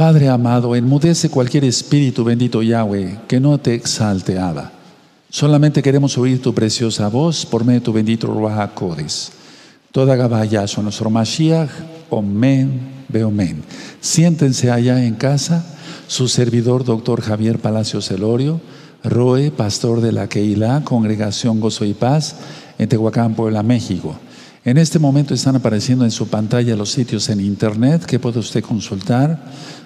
Padre amado, enmudece cualquier espíritu, bendito Yahweh, que no te exalte, Abba. Solamente queremos oír tu preciosa voz por medio de tu bendito Ruach Codes. Toda Gabaya, nuestro Mashiach, Omen, Beomen. Siéntense allá en casa, su servidor, doctor Javier Palacios Elorio, Roe, pastor de la Keilah, Congregación Gozo y Paz, en Tehuacán, Puebla, México. En este momento están apareciendo en su pantalla los sitios en internet que puede usted consultar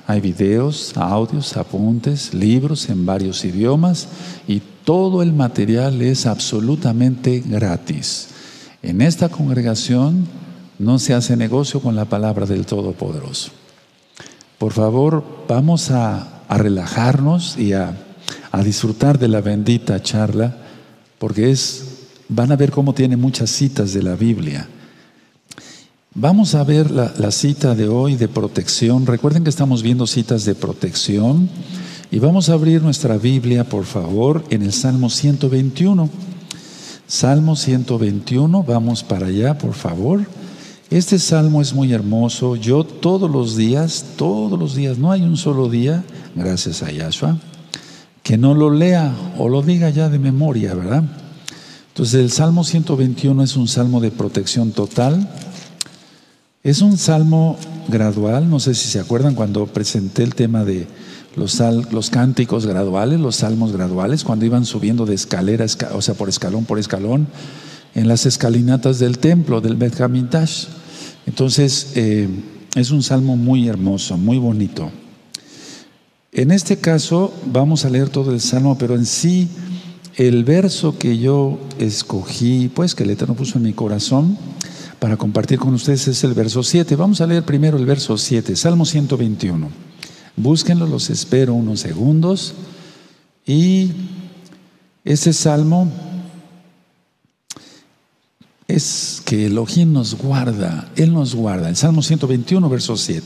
hay videos, audios, apuntes, libros en varios idiomas y todo el material es absolutamente gratis. En esta congregación no se hace negocio con la palabra del Todopoderoso. Por favor, vamos a, relajarnos y a, a, disfrutar de la bendita charla, porque es, van a ver cómo tiene muchas citas de la Biblia. Vamos a ver la, cita de hoy de protección. Recuerden que estamos viendo citas de protección y vamos a abrir nuestra Biblia, por favor, en el Salmo 121. Salmo 121, vamos para allá, por favor. Este salmo es muy hermoso. Yo todos los días, todos los días, no hay un solo día, gracias a Yahshua, que no lo lea o lo diga ya de memoria, ¿verdad? Entonces el Salmo 121 es un salmo de protección total es un salmo gradual, no sé si se acuerdan cuando presenté el tema de los, los cánticos graduales, los salmos graduales, cuando iban subiendo de escalera, o sea, por escalón por escalón, en las escalinatas del templo, del Bet. Entonces, eh, es un salmo muy hermoso, muy bonito. En este caso, vamos a leer todo el salmo, pero en sí, el verso que yo escogí, pues que el Eterno puso en mi corazón, para compartir con ustedes es el verso 7. Vamos a leer primero el verso 7, Salmo 121. Búsquenlo, los espero unos segundos. Y ese salmo es que Elohim nos guarda, Él nos guarda. El Salmo 121, verso 7.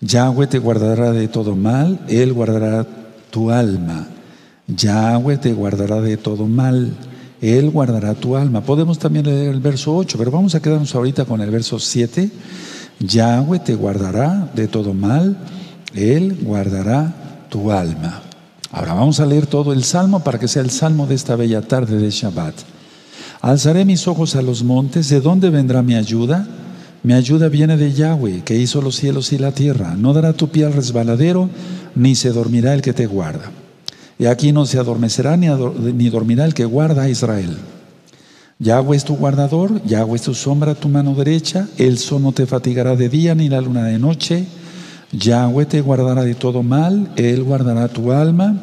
Yahweh te guardará de todo mal, Él guardará tu alma. Yahweh te guardará de todo mal. Él guardará tu alma. Podemos también leer el verso 8, pero vamos a quedarnos ahorita con el verso 7. Yahweh te guardará de todo mal, Él guardará tu alma. Ahora vamos a leer todo el salmo para que sea el salmo de esta bella tarde de Shabbat. Alzaré mis ojos a los montes, ¿de dónde vendrá mi ayuda? Mi ayuda viene de Yahweh, que hizo los cielos y la tierra. No dará tu pie al resbaladero, ni se dormirá el que te guarda. Y aquí no se adormecerá ni, ni dormirá el que guarda a Israel. Yahweh es tu guardador, Yahweh es tu sombra, tu mano derecha, el sol no te fatigará de día ni la luna de noche. Yahweh te guardará de todo mal, Él guardará tu alma.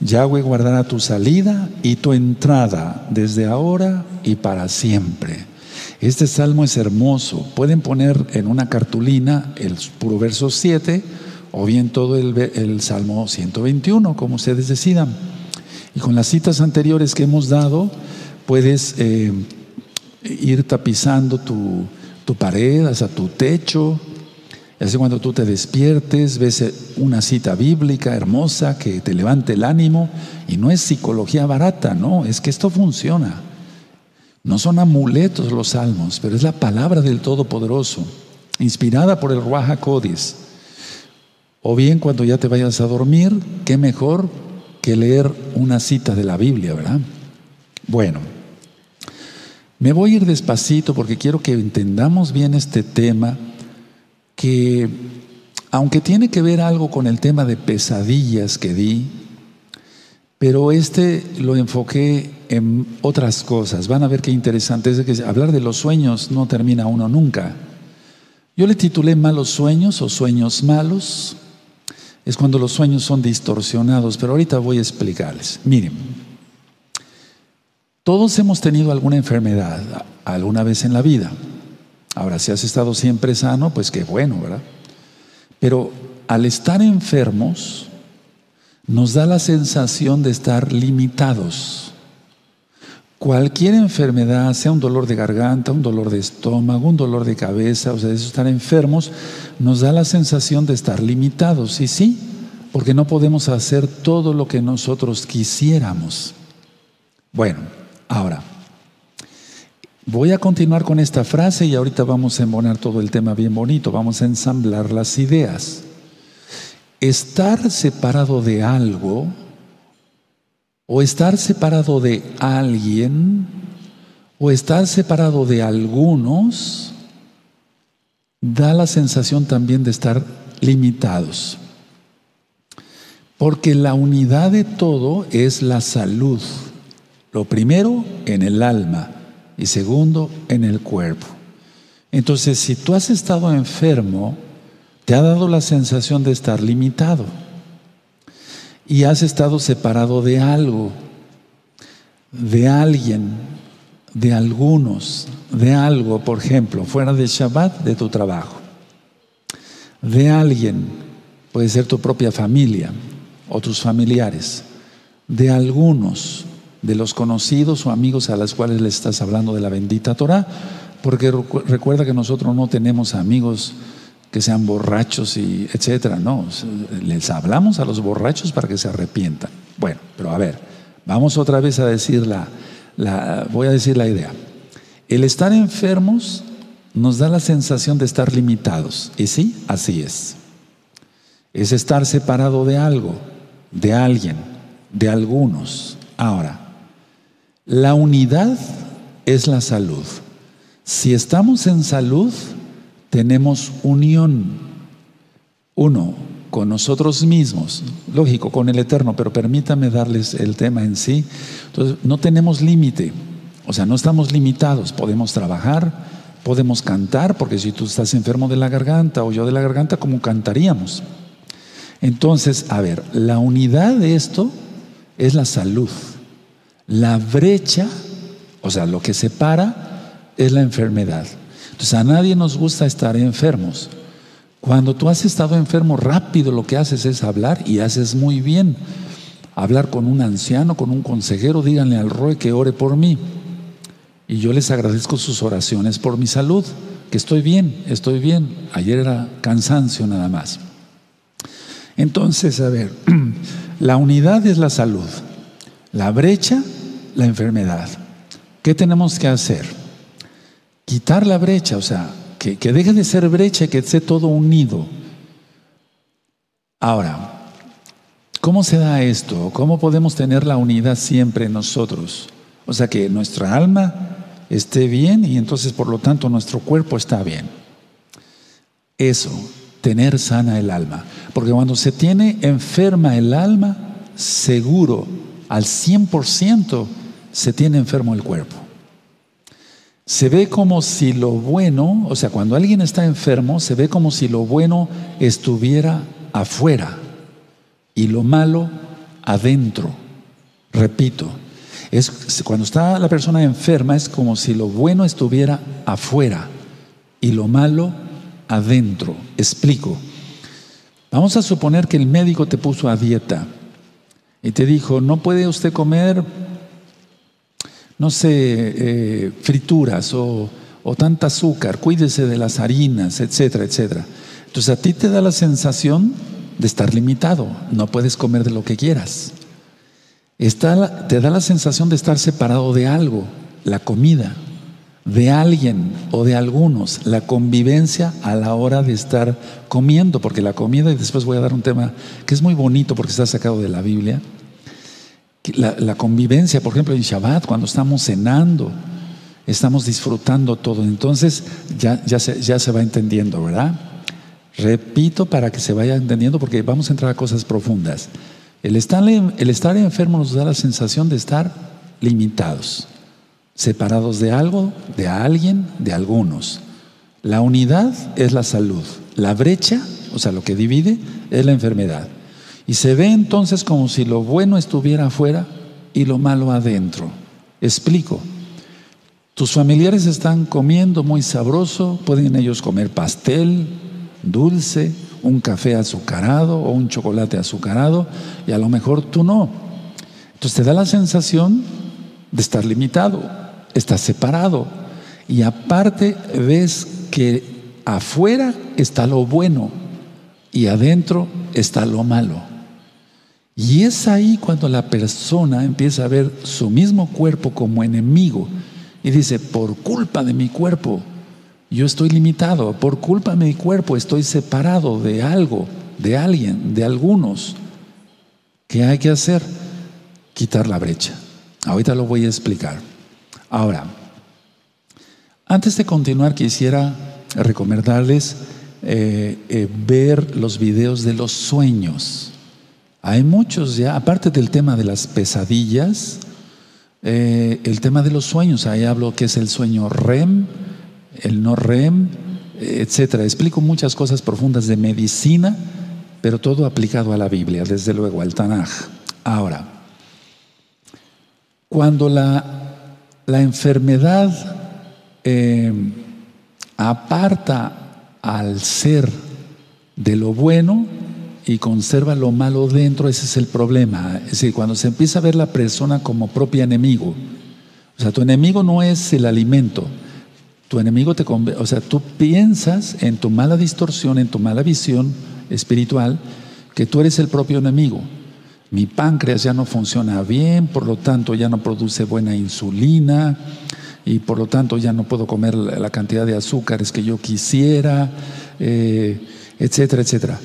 Yahweh guardará tu salida y tu entrada desde ahora y para siempre. Este salmo es hermoso. Pueden poner en una cartulina el puro verso 7 o bien todo el, Salmo 121, como ustedes decidan. Y con las citas anteriores que hemos dado, puedes eh, ir tapizando tu, tu pared, hasta tu techo. Y así cuando tú te despiertes, ves eh, una cita bíblica hermosa que te levante el ánimo. Y no es psicología barata, no, es que esto funciona. No son amuletos los salmos, pero es la palabra del Todopoderoso, inspirada por el Ruach Codis. O bien cuando ya te vayas a dormir, qué mejor que leer una cita de la Biblia, ¿verdad? Bueno, me voy a ir despacito porque quiero que entendamos bien este tema que, aunque tiene que ver algo con el tema de pesadillas que di, pero este lo enfoqué en otras cosas. Van a ver qué interesante es que hablar de los sueños no termina uno nunca. Yo le titulé malos sueños o sueños malos es cuando los sueños son distorsionados, pero ahorita voy a explicarles. Miren, todos hemos tenido alguna enfermedad alguna vez en la vida. Ahora, si has estado siempre sano, pues qué bueno, ¿verdad? Pero al estar enfermos, nos da la sensación de estar limitados. Cualquier enfermedad, sea un dolor de garganta, un dolor de estómago, un dolor de cabeza, o sea, eso estar enfermos, nos da la sensación de estar limitados. Y sí, porque no podemos hacer todo lo que nosotros quisiéramos. Bueno, ahora, voy a continuar con esta frase y ahorita vamos a embonar todo el tema bien bonito, vamos a ensamblar las ideas. estar separado de algo o estar separado de alguien o estar separado de algunos da la sensación también de estar limitados. Porque la unidad de todo es la salud. Lo primero en el alma y segundo en el cuerpo. Entonces, si tú has estado enfermo, te ha dado la sensación de estar limitado y has estado separado de algo, de alguien, de algunos, de algo, por ejemplo, fuera del Shabbat, de tu trabajo, de alguien, puede ser tu propia familia o tus familiares, de algunos, de los conocidos o amigos a los cuales le estás hablando de la bendita Torah, porque recuerda que nosotros no tenemos amigos que sean borrachos y etcétera, no, les hablamos a los borrachos para que se arrepientan. Bueno, pero a ver, vamos otra vez a decir la, la voy a decir la idea. El estar enfermos nos da la sensación de estar limitados, y sí, así es. Es estar separado de algo, de alguien, de algunos. Ahora, la unidad es la salud. Si estamos en salud, tenemos unión. Uno, con nosotros mismos, lógico, con el Eterno, pero permítame darles el tema en sí. Entonces, no tenemos límite, o sea, no estamos limitados, podemos trabajar, podemos cantar, porque si tú estás enfermo de la garganta o yo de la garganta, ¿cómo cantaríamos? Entonces, a ver, la unidad de esto es la salud. La brecha, o sea, lo que separa es la enfermedad. Entonces a nadie nos gusta estar enfermos. Cuando tú has estado enfermo, rápido lo que haces es hablar y haces muy bien. Hablar con un anciano, con un consejero, díganle al Roy que ore por mí. Y yo les agradezco sus oraciones por mi salud, que estoy bien, estoy bien. Ayer era cansancio nada más. Entonces, a ver, la unidad es la salud, la brecha, la enfermedad. ¿Qué tenemos que hacer? Quitar la brecha, o sea, que, deje de ser brecha, que esté todo unido. Ahora, ¿cómo se da esto? ¿Cómo podemos tener la unidad siempre en nosotros? O sea, que nuestra alma esté bien y entonces por lo tanto nuestro cuerpo está bien. Eso, tener sana el alma. Porque cuando se tiene enferma el alma, seguro, al 100% se tiene enfermo el cuerpo se ve como si lo bueno, o sea, cuando alguien está enfermo, se ve como si lo bueno estuviera afuera y lo malo adentro. Repito, es cuando está la persona enferma es como si lo bueno estuviera afuera y lo malo adentro. Explico. Vamos a suponer que el médico te puso a dieta y te dijo, no puede usted comer no sé, eh, frituras o, o tanta azúcar, cuídese de las harinas, etcétera, etcétera. Entonces a ti te da la sensación de estar limitado, no puedes comer de lo que quieras. Te da la sensación de estar separado de algo, la comida, de alguien o de algunos, la convivencia a la hora de estar comiendo, porque la comida, y después voy a dar un tema que es muy bonito porque está sacado de la Biblia, la, convivencia, por ejemplo, en Shabbat, cuando estamos cenando, estamos disfrutando todo. Entonces ya, ya, se, ya se va entendiendo, ¿verdad? Repito para que se vaya entendiendo porque vamos a entrar a cosas profundas. El estar, el estar enfermo nos da la sensación de estar limitados, separados de algo, de alguien, de algunos. La unidad es la salud. La brecha, o sea, lo que divide, es la enfermedad. Y se ve entonces como si lo bueno estuviera afuera y lo malo adentro. Explico. Tus familiares están comiendo muy sabroso, pueden ellos comer pastel, dulce, un café azucarado o un chocolate azucarado y a lo mejor tú no. Entonces te da la sensación de estar limitado, estás separado y aparte ves que afuera está lo bueno y adentro está lo malo. Y es ahí cuando la persona empieza a ver su mismo cuerpo como enemigo y dice, por culpa de mi cuerpo, yo estoy limitado, por culpa de mi cuerpo estoy separado de algo, de alguien, de algunos. ¿Qué hay que hacer? Quitar la brecha. Ahorita lo voy a explicar. Ahora, antes de continuar quisiera recomendarles eh, eh, ver los videos de los sueños. Hay muchos ya, aparte del tema de las pesadillas, eh, el tema de los sueños, ahí hablo que es el sueño REM, el no REM, etcétera. Explico muchas cosas profundas de medicina, pero todo aplicado a la Biblia, desde luego al Tanaj. Ahora, cuando la, la enfermedad eh, aparta al ser de lo bueno y conserva lo malo dentro, ese es el problema. Es decir, cuando se empieza a ver la persona como propio enemigo, o sea, tu enemigo no es el alimento, tu enemigo te o sea, tú piensas en tu mala distorsión, en tu mala visión espiritual, que tú eres el propio enemigo. Mi páncreas ya no funciona bien, por lo tanto ya no produce buena insulina y por lo tanto ya no puedo comer la cantidad de azúcares que yo quisiera, eh, etcétera, etcétera.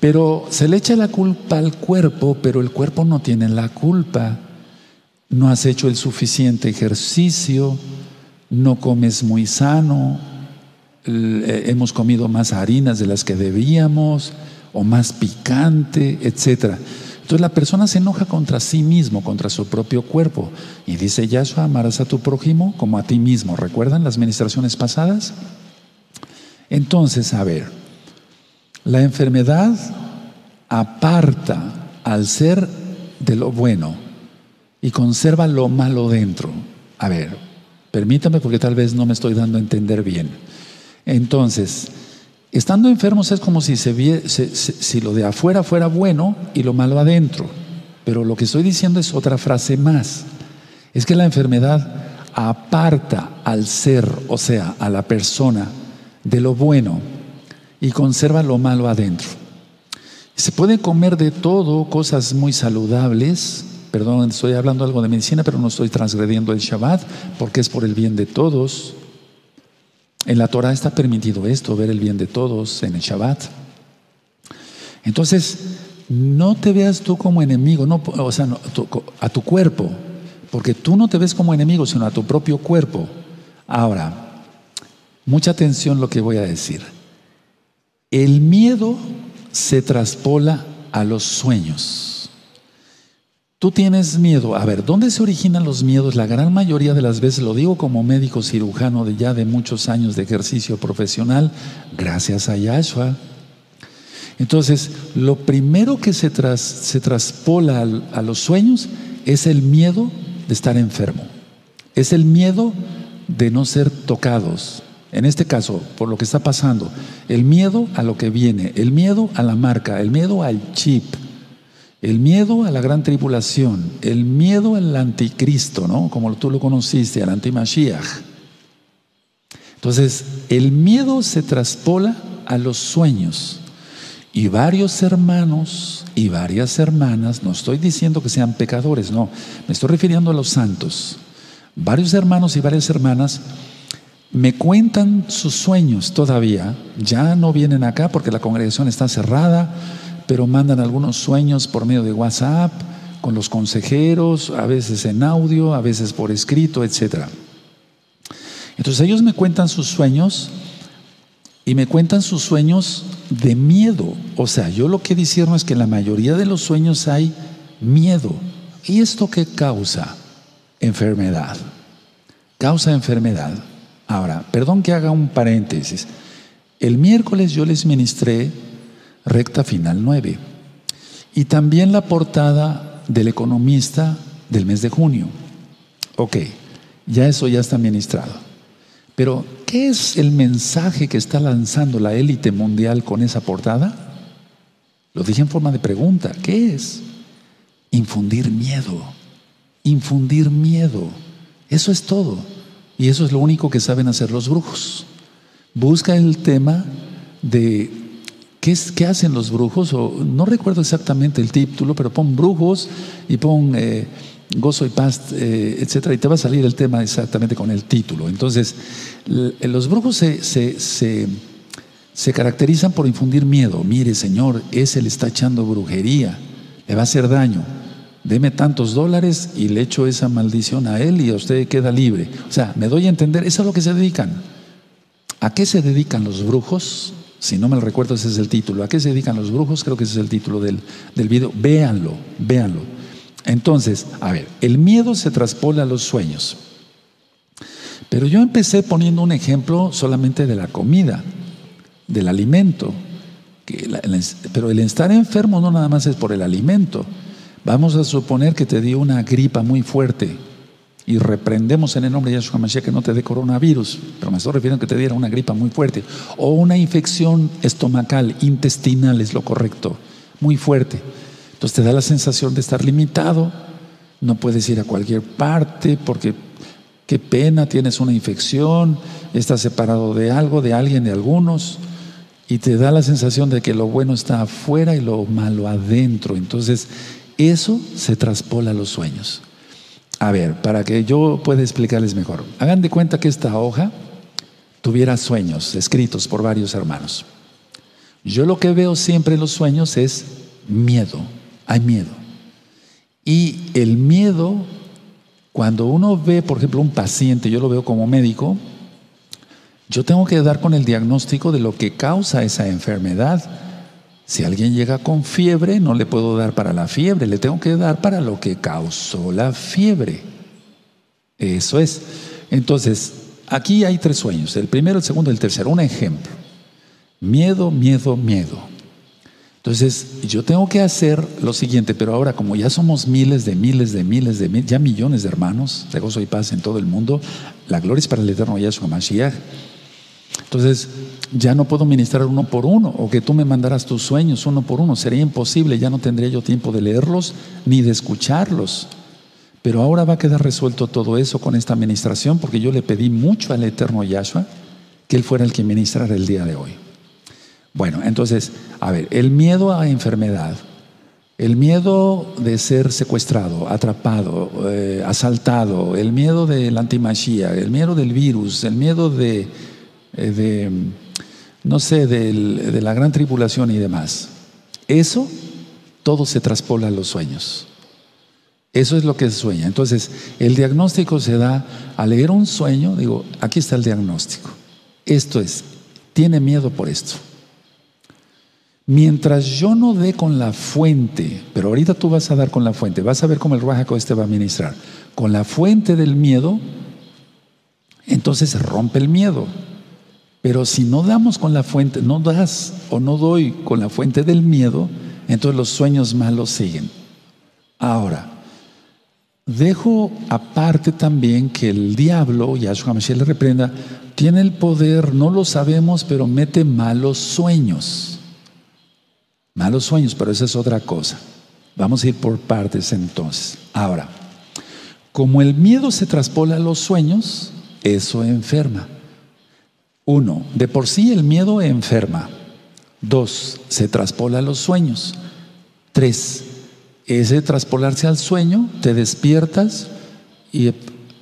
Pero se le echa la culpa al cuerpo, pero el cuerpo no tiene la culpa. No has hecho el suficiente ejercicio, no comes muy sano, eh, hemos comido más harinas de las que debíamos o más picante, etc. Entonces la persona se enoja contra sí mismo, contra su propio cuerpo. Y dice Yahshua, amarás a tu prójimo como a ti mismo. ¿Recuerdan las ministraciones pasadas? Entonces, a ver, la enfermedad aparta al ser de lo bueno y conserva lo malo dentro. A ver, Permítame porque tal vez no me estoy dando a entender bien. Entonces, estando enfermos es como si, se, si lo de afuera fuera bueno y lo malo adentro. Pero lo que estoy diciendo es otra frase más. Es que la enfermedad aparta al ser, o sea, a la persona, de lo bueno y conserva lo malo adentro. Se puede comer de todo, cosas muy saludables, Perdón, estoy hablando algo de medicina, pero no estoy transgrediendo el Shabbat porque es por el bien de todos. En la Torah está permitido esto, ver el bien de todos en el Shabbat. Entonces, no te veas tú como enemigo, no, o sea, a tu cuerpo, porque tú no te ves como enemigo, sino a tu propio cuerpo. Ahora, mucha atención lo que voy a decir. El miedo se traspola a los sueños. Tú tienes miedo. A ver, ¿dónde se originan los miedos? La gran mayoría de las veces, lo digo como médico cirujano de ya de muchos años de ejercicio profesional, gracias a Yahshua. Entonces, lo primero que se, se traspola a los sueños es el miedo de estar enfermo. Es el miedo de no ser tocados. En este caso, por lo que está pasando, el miedo a lo que viene, el miedo a la marca, el miedo al chip el miedo a la gran tribulación, el miedo al anticristo, ¿no? Como tú lo conociste, al antimashiach. Entonces, el miedo se traspola a los sueños. Y varios hermanos y varias hermanas, no estoy diciendo que sean pecadores, no, me estoy refiriendo a los santos. Varios hermanos y varias hermanas me cuentan sus sueños todavía, ya no vienen acá porque la congregación está cerrada, pero mandan algunos sueños por medio de WhatsApp, con los consejeros, a veces en audio, a veces por escrito, etc. Entonces ellos me cuentan sus sueños y me cuentan sus sueños de miedo. O sea, yo lo que discierno es que en la mayoría de los sueños hay miedo. ¿Y esto qué causa? Enfermedad. Causa enfermedad. Ahora, perdón que haga un paréntesis. El miércoles yo les ministré recta final 9. Y también la portada del economista del mes de junio. Ok, ya eso ya está ministrado. Pero, ¿qué es el mensaje que está lanzando la élite mundial con esa portada? Lo dije en forma de pregunta. ¿Qué es? Infundir miedo. Infundir miedo. Eso es todo. Y eso es lo único que saben hacer los brujos. Busca el tema de ¿Qué, hacen los brujos? O, no recuerdo exactamente el título, pero pon brujos y pon eh, gozo y paz, eh, etcétera, y te va a salir el tema exactamente con el título. Entonces, los brujos se, se caracterizan por infundir miedo. Mire, Señor, ese le está echando brujería, le va a hacer daño. Deme tantos dólares y le echo esa maldición a él y a usted queda libre. O sea, me doy a entender, es a lo que se dedican. ¿A qué se dedican los brujos? Si no me recuerdo, ese es el título. ¿A qué se dedican los brujos? Creo que ese es el título del, del video. Véanlo, véanlo. Entonces, a ver, el miedo se traspola a los sueños. Pero yo empecé poniendo un ejemplo solamente de la comida del alimento. pero el estar enfermo no nada más es por el alimento. Vamos a suponer que te dio una gripa muy fuerte y reprendemos en el nombre de Yahshua Mashiach que no te dé coronavirus, pero me estoy refiriendo a que te diera una gripa muy fuerte o una infección estomacal, intestinal es lo correcto, muy fuerte. Entonces te da la sensación de estar limitado, no puedes ir a cualquier parte porque qué pena, tienes una infección, estás separado de algo, de alguien, de algunos y te da la sensación de que lo bueno está afuera y lo malo adentro. Entonces, eso se traspola a los sueños. A ver, para que yo pueda explicarles mejor. Hagan de cuenta que esta hoja tuviera sueños escritos por varios hermanos. Yo lo que veo siempre en los sueños es miedo. Hay miedo. Y el miedo, cuando uno ve, por ejemplo, un paciente, yo lo veo como médico, yo tengo que dar con el diagnóstico de lo que causa esa enfermedad. Si alguien llega con fiebre, no le puedo dar para la fiebre, le tengo que dar para lo que causó la fiebre. Eso es. Entonces, aquí hay tres sueños, el primero, el segundo y el tercero. Un ejemplo. Miedo, miedo, miedo. Entonces, yo tengo que hacer lo siguiente, pero ahora como ya somos miles de miles de miles de miles, ya millones de hermanos de gozo y paz en todo el mundo, la gloria es para el eterno Yahshua Mashiach. Entonces, ya no puedo ministrar uno por uno, o que tú me mandaras tus sueños uno por uno. Sería imposible, ya no tendría yo tiempo de leerlos ni de escucharlos. Pero ahora va a quedar resuelto todo eso con esta administración, porque yo le pedí mucho al eterno Yahshua que él fuera el que ministrara el día de hoy. Bueno, entonces, a ver, el miedo a enfermedad, el miedo de ser secuestrado, atrapado, eh, asaltado, el miedo de la antimachía, el miedo del virus, el miedo de eh, de, no sé, de la gran tribulación y demás. Eso todo se traspola a los sueños. Eso es lo que se sueña. Entonces, el diagnóstico se da al leer un sueño, digo, aquí está el diagnóstico. Esto es, tiene miedo por esto. Mientras yo no dé con la fuente, pero ahorita tú vas a dar con la fuente, vas a ver cómo el Rajaco este va a ministrar, con la fuente del miedo, entonces se rompe el miedo. Pero si no damos con la fuente, no das o no doy con la fuente del miedo, entonces los sueños malos siguen. Ahora, dejo aparte también que el diablo, Yahshua Mashiach le reprenda, tiene el poder, no lo sabemos, pero mete malos sueños. Malos sueños, pero esa es otra cosa. Vamos a ir por partes entonces. Ahora, como el miedo se traspola a los sueños, eso enferma. Uno, de por sí el miedo enferma. Dos, se traspola a los sueños. Tres, ese traspolarse al sueño, te despiertas y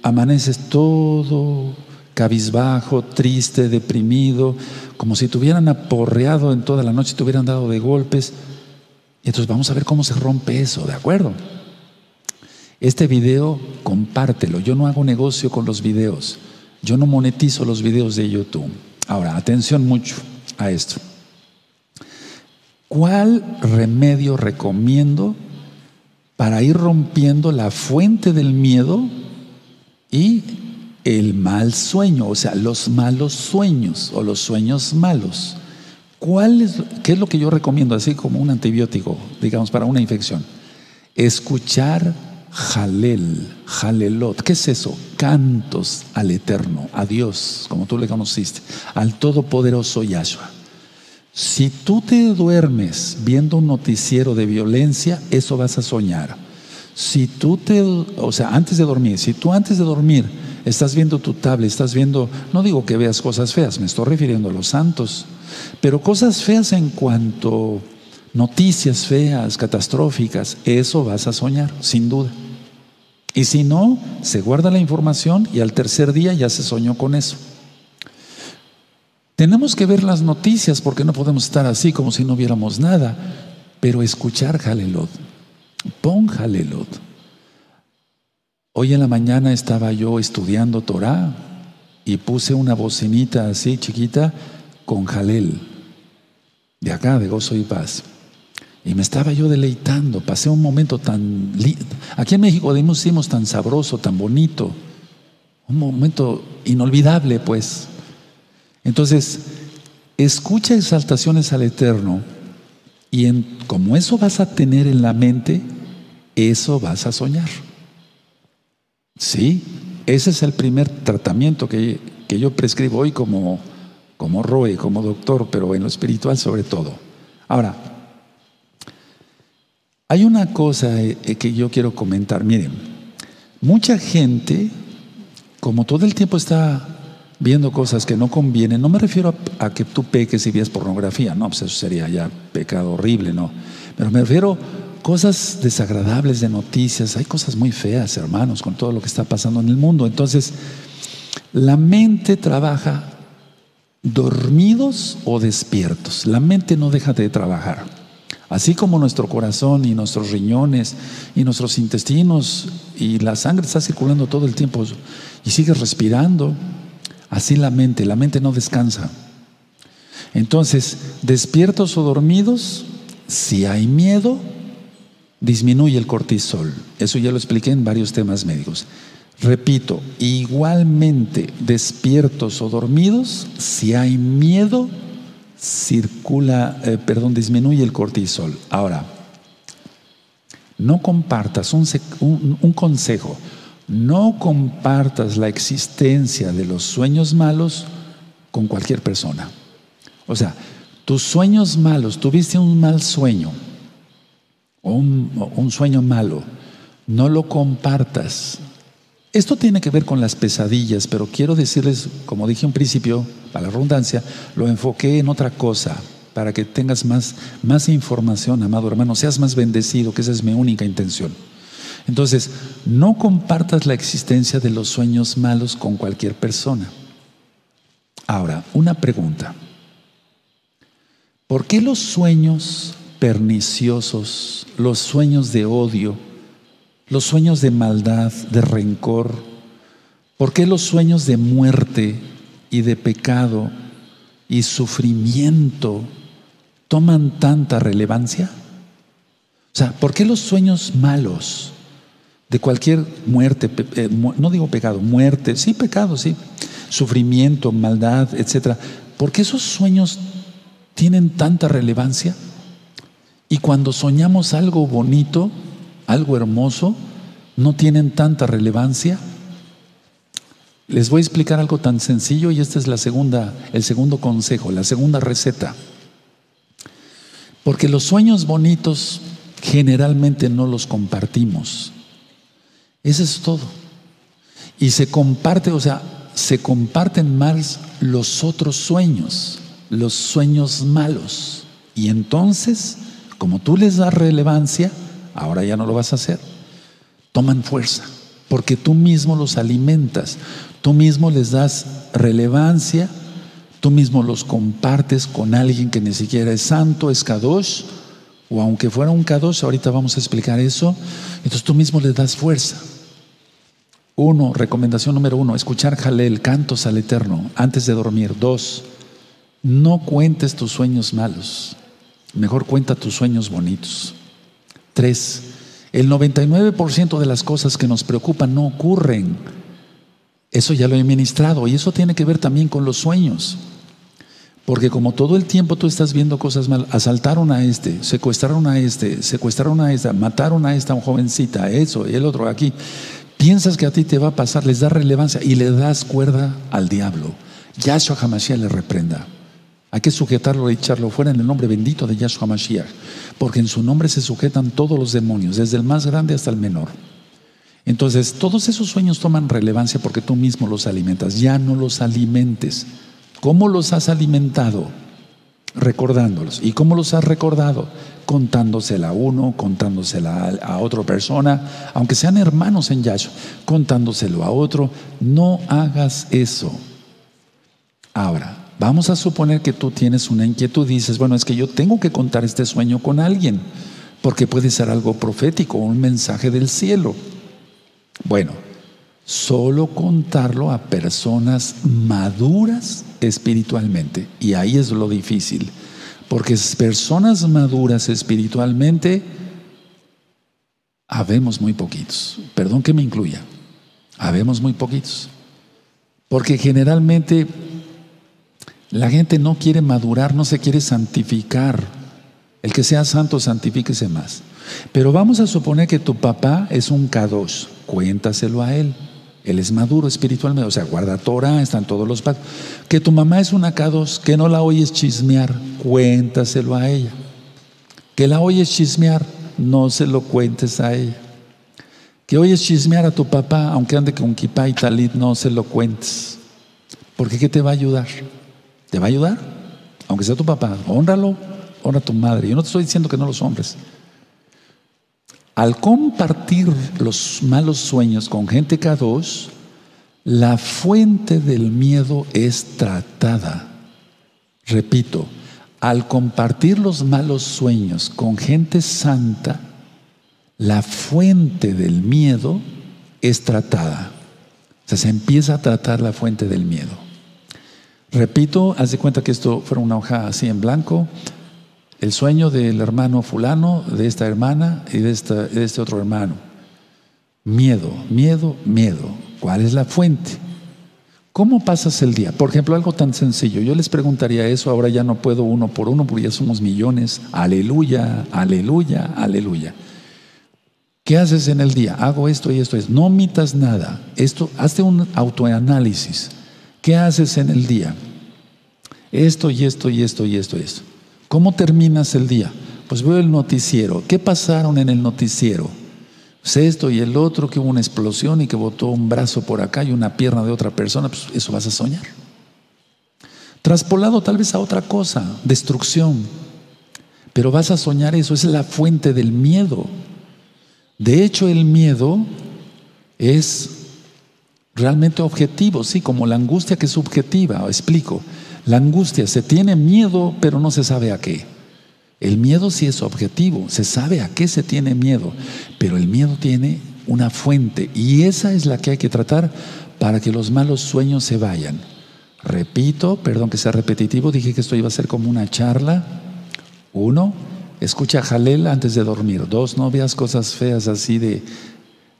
amaneces todo cabizbajo, triste, deprimido, como si te hubieran aporreado en toda la noche, te hubieran dado de golpes. Entonces vamos a ver cómo se rompe eso, ¿de acuerdo? Este video, compártelo. Yo no hago negocio con los videos. Yo no monetizo los videos de YouTube. Ahora, atención mucho a esto. ¿Cuál remedio recomiendo para ir rompiendo la fuente del miedo y el mal sueño, o sea, los malos sueños o los sueños malos? ¿Cuál es, ¿Qué es lo que yo recomiendo, así como un antibiótico, digamos, para una infección? Escuchar Jalel, Jalelot. ¿Qué es eso? Cantos al Eterno, a Dios, como tú le conociste, al Todopoderoso Yahshua. Si tú te duermes viendo un noticiero de violencia, eso vas a soñar. Si tú te, o sea, antes de dormir, si tú antes de dormir estás viendo tu tablet, estás viendo, no digo que veas cosas feas, me estoy refiriendo a los santos, pero cosas feas en cuanto noticias feas, catastróficas, eso vas a soñar, sin duda. Y si no, se guarda la información y al tercer día ya se soñó con eso. Tenemos que ver las noticias porque no podemos estar así como si no viéramos nada, pero escuchar Jalelot. Pon Jalelot. Hoy en la mañana estaba yo estudiando Torah y puse una bocinita así chiquita con Jalel, de acá, de gozo y paz. Y me estaba yo deleitando, pasé un momento tan... Aquí en México hicimos tan sabroso, tan bonito, un momento inolvidable, pues. Entonces, escucha exaltaciones al Eterno y en, como eso vas a tener en la mente, eso vas a soñar. Sí, ese es el primer tratamiento que, que yo prescribo hoy como, como Roe, como doctor, pero en lo espiritual sobre todo. Ahora, hay una cosa eh, que yo quiero comentar. Miren, mucha gente, como todo el tiempo está viendo cosas que no convienen, no me refiero a, que tú peques y veas pornografía, no, pues eso sería ya pecado horrible, no. Pero me refiero a cosas desagradables de noticias, hay cosas muy feas, hermanos, con todo lo que está pasando en el mundo. Entonces, la mente trabaja dormidos o despiertos. La mente no deja de trabajar. Así como nuestro corazón y nuestros riñones y nuestros intestinos y la sangre está circulando todo el tiempo y sigues respirando, Así la mente, la mente no descansa. Entonces, despiertos o dormidos, si hay miedo, disminuye el cortisol. Eso ya lo expliqué en varios temas médicos. Repito, igualmente despiertos o dormidos, si hay miedo, circula, eh, perdón, disminuye el cortisol. Ahora, no compartas un consejo. No compartas la existencia de los sueños malos con cualquier persona. O sea, tus sueños malos, tuviste un mal sueño o un, sueño malo, no lo compartas. Esto tiene que ver con las pesadillas, pero quiero decirles, como dije en principio, para la redundancia, lo enfoqué en otra cosa, para que tengas más, más información, amado hermano, seas más bendecido, que esa es mi única intención. Entonces, no compartas la existencia de los sueños malos con cualquier persona. Ahora, una pregunta. ¿Por qué los sueños perniciosos, los sueños de odio, los sueños de maldad, de rencor, por qué los sueños de muerte y de pecado y sufrimiento toman tanta relevancia? O sea, ¿por qué los sueños malos? de cualquier muerte, eh, no digo pecado, muerte, sí pecado, sí, sufrimiento, maldad, etcétera. ¿Por qué esos sueños tienen tanta relevancia? Y cuando soñamos algo bonito, algo hermoso, no tienen tanta relevancia. Les voy a explicar algo tan sencillo y este es la segunda, el segundo consejo, la segunda receta. Porque los sueños bonitos generalmente no los compartimos. Eso es todo. Y se comparte, o sea, se comparten más los otros sueños, los sueños malos. Y entonces, como tú les das relevancia, ahora ya no lo vas a hacer. Toman fuerza, porque tú mismo los alimentas, tú mismo les das relevancia, tú mismo los compartes con alguien que ni siquiera es santo, es kadosh, o aunque fuera un kadosh, ahorita vamos a explicar eso, entonces tú mismo les das fuerza. Uno, recomendación número uno, escuchar Jalel, cantos al Eterno antes de dormir. Dos, no cuentes tus sueños malos, mejor cuenta tus sueños bonitos. Tres, el 99% de las cosas que nos preocupan no ocurren. Eso ya lo he ministrado y eso tiene que ver también con los sueños. Porque como todo el tiempo tú estás viendo cosas mal, asaltaron a este, secuestraron a este, secuestraron a esta, mataron a esta jovencita, eso y el otro aquí piensas que a ti te va a pasar, les da relevancia y le das cuerda al diablo. Yahshua HaMashiach le reprenda. Hay que sujetarlo y echarlo fuera en el nombre bendito de Yahshua HaMashiach, porque en su nombre se sujetan todos los demonios, desde el más grande hasta el menor. Entonces, todos esos sueños toman relevancia porque tú mismo los alimentas. Ya no los alimentes. ¿Cómo los has alimentado? Recordándolos. ¿Y cómo los has recordado? contándosela a uno, contándosela a, otra persona, aunque sean hermanos en Yahshua, contándoselo a otro. No hagas eso. Ahora, vamos a suponer que tú tienes una inquietud, dices, bueno, es que yo tengo que contar este sueño con alguien, porque puede ser algo profético, un mensaje del cielo. Bueno, solo contarlo a personas maduras espiritualmente, y ahí es lo difícil, porque personas maduras espiritualmente, habemos muy poquitos, perdón que me incluya, habemos muy poquitos. Porque generalmente la gente no quiere madurar, no se quiere santificar. El que sea santo, santifíquese más. Pero vamos a suponer que tu papá es un K2, cuéntaselo a él. Él es maduro espiritualmente, o sea, guarda Torah, están todos los pactos. Que tu mamá es una K2, que no la oyes chismear, cuéntaselo a ella. Que la oyes chismear, no se lo cuentes a ella. Que oyes chismear a tu papá, aunque ande con kipá y talit, no se lo cuentes. Porque ¿qué te va a ayudar? ¿Te va a ayudar? Aunque sea tu papá, honralo, honra a tu madre. Yo no te estoy diciendo que no los hombres. Al compartir los malos sueños con gente K2, la fuente del miedo es tratada. Repito, al compartir los malos sueños con gente santa, la fuente del miedo es tratada. O sea, se empieza a tratar la fuente del miedo. Repito, haz de cuenta que esto fuera una hoja así en blanco. El sueño del hermano fulano, de esta hermana y de, este otro hermano. Miedo, miedo, miedo. ¿Cuál es la fuente? ¿Cómo pasas el día? Por ejemplo, algo tan sencillo. Yo les preguntaría eso, ahora ya no puedo uno por uno porque ya somos millones. Aleluya, aleluya, aleluya. ¿Qué haces en el día? Hago esto y esto es. No omitas nada. Esto, hazte un autoanálisis. ¿Qué haces en el día? Esto y esto y esto y esto y esto. ¿Cómo terminas el día? Pues veo el noticiero. ¿Qué pasaron en el noticiero? Pues esto y el otro, que hubo una explosión y que botó un brazo por acá y una pierna de otra persona. Pues eso vas a soñar. Traspolado tal vez a otra cosa, destrucción. Pero vas a soñar eso. Es la fuente del miedo. De hecho, el miedo es realmente objetivo, sí, como la angustia que es subjetiva. Explico. La angustia, se tiene miedo, pero no se sabe a qué. El miedo sí es objetivo, se sabe a qué se tiene miedo, pero el miedo tiene una fuente y esa es la que hay que tratar para que los malos sueños se vayan. Repito, perdón que sea repetitivo, dije que esto iba a ser como una charla. Uno, Escucha Jalel antes de dormir. Dos, no veas cosas feas así de,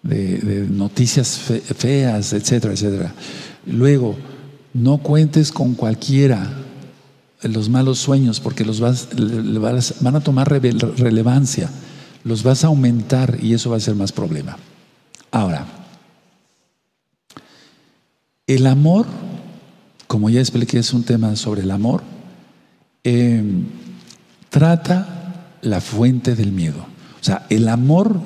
de, noticias feas, etcétera, etcétera. Luego, no cuentes con cualquiera los malos sueños porque los vas, van a tomar relevancia, los vas a aumentar y eso va a ser más problema. Ahora, el amor, como ya expliqué, es un tema sobre el amor, eh, trata la fuente del miedo. O sea, el amor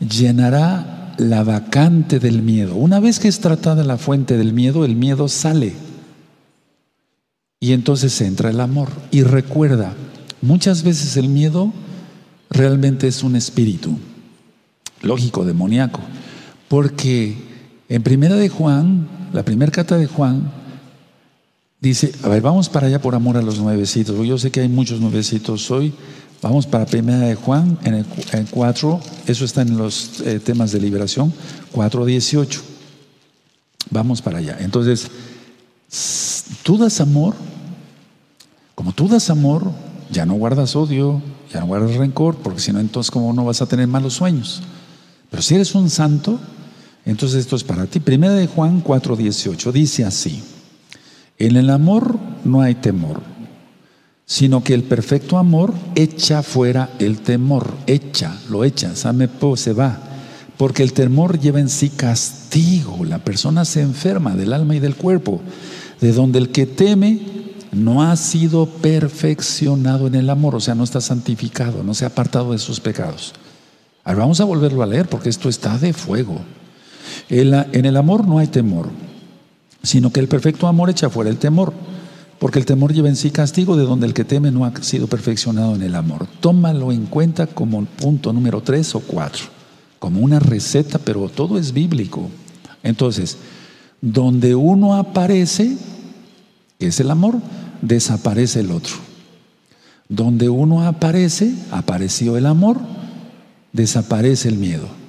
llenará la vacante del miedo. Una vez que es tratada la fuente del miedo, el miedo sale. Y entonces entra el amor. Y recuerda, muchas veces el miedo realmente es un espíritu, lógico, demoníaco. Porque en primera de Juan, la primera carta de Juan, dice, a ver, vamos para allá por amor a los nuevecitos. Yo sé que hay muchos nuevecitos hoy. Vamos para Primera de Juan, en el, 4, eso está en los eh, temas de liberación, 4.18. Vamos para allá. Entonces, tú das amor, como tú das amor, ya no guardas odio, ya no guardas rencor, porque si no, entonces, ¿cómo no vas a tener malos sueños? Pero si eres un santo, entonces esto es para ti. Primera de Juan 4.18 dice así, en el amor no hay temor sino que el perfecto amor echa fuera el temor, echa, lo echa, po, se va, porque el temor lleva en sí castigo, la persona se enferma del alma y del cuerpo, de donde el que teme no ha sido perfeccionado en el amor, o sea, no está santificado, no se ha apartado de sus pecados. Ahora vamos a volverlo a leer porque esto está de fuego. En el amor no hay temor, sino que el perfecto amor echa fuera el temor porque el temor lleva en sí castigo, de donde el que teme no ha sido perfeccionado en el amor. Tómalo en cuenta como punto número tres o cuatro, como una receta, pero todo es bíblico. Entonces, donde uno aparece, que es el amor, desaparece el otro. Donde uno aparece, apareció el amor, desaparece el miedo.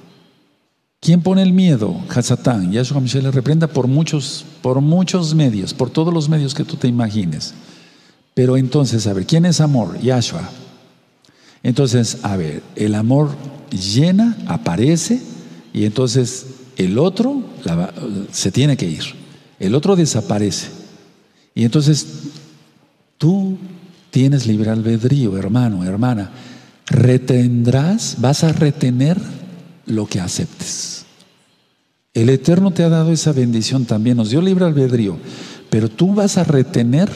¿Quién pone el miedo? Hazatán. Yahshua Michel le reprenda por muchos, por muchos medios, por todos los medios que tú te imagines. Pero entonces, a ver, ¿quién es amor? Yahshua. Entonces, a ver, el amor llena, aparece, y entonces el otro se tiene que ir. El otro desaparece. Y entonces tú tienes libre albedrío, hermano, hermana. Retendrás, vas a retener lo que aceptes. El Eterno te ha dado esa bendición también, nos dio libre albedrío, pero tú vas a retener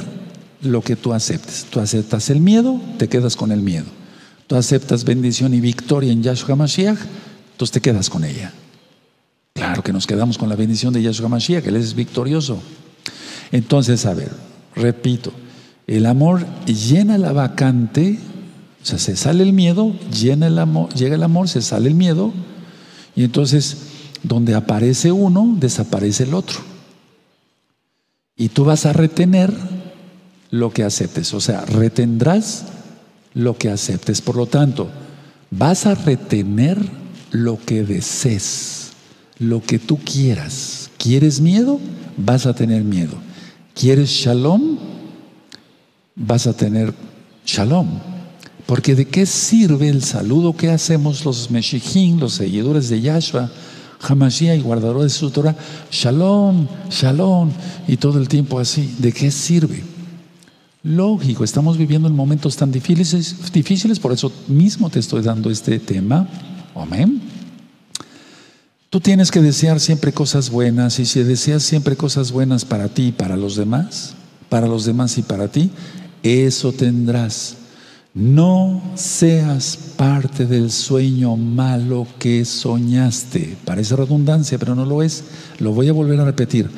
lo que tú aceptes. Tú aceptas el miedo, te quedas con el miedo. Tú aceptas bendición y victoria en Yahshua Mashiach, entonces te quedas con ella. Claro que nos quedamos con la bendición de Yahshua Mashiach, Él es victorioso. Entonces, a ver, repito, el amor llena la vacante, o sea, se sale el miedo, llena el amor, llega el amor, se sale el miedo, y entonces donde aparece uno, desaparece el otro. Y tú vas a retener lo que aceptes, o sea, retendrás lo que aceptes. Por lo tanto, vas a retener lo que desees, lo que tú quieras. ¿Quieres miedo? Vas a tener miedo. ¿Quieres shalom? Vas a tener shalom. Porque ¿de qué sirve el saludo que hacemos los meshijim, los seguidores de Yahshua, Hamashiach y guardadores de su Torah? Shalom, shalom, y todo el tiempo así. ¿De qué sirve? Lógico, estamos viviendo en momentos tan difíciles, difíciles, por eso mismo te estoy dando este tema. Amén. Tú tienes que desear siempre cosas buenas y si deseas siempre cosas buenas para ti y para los demás, para los demás y para ti, eso tendrás. No seas parte del sueño malo que soñaste. Parece redundancia, pero no lo es. Lo voy a volver a repetir.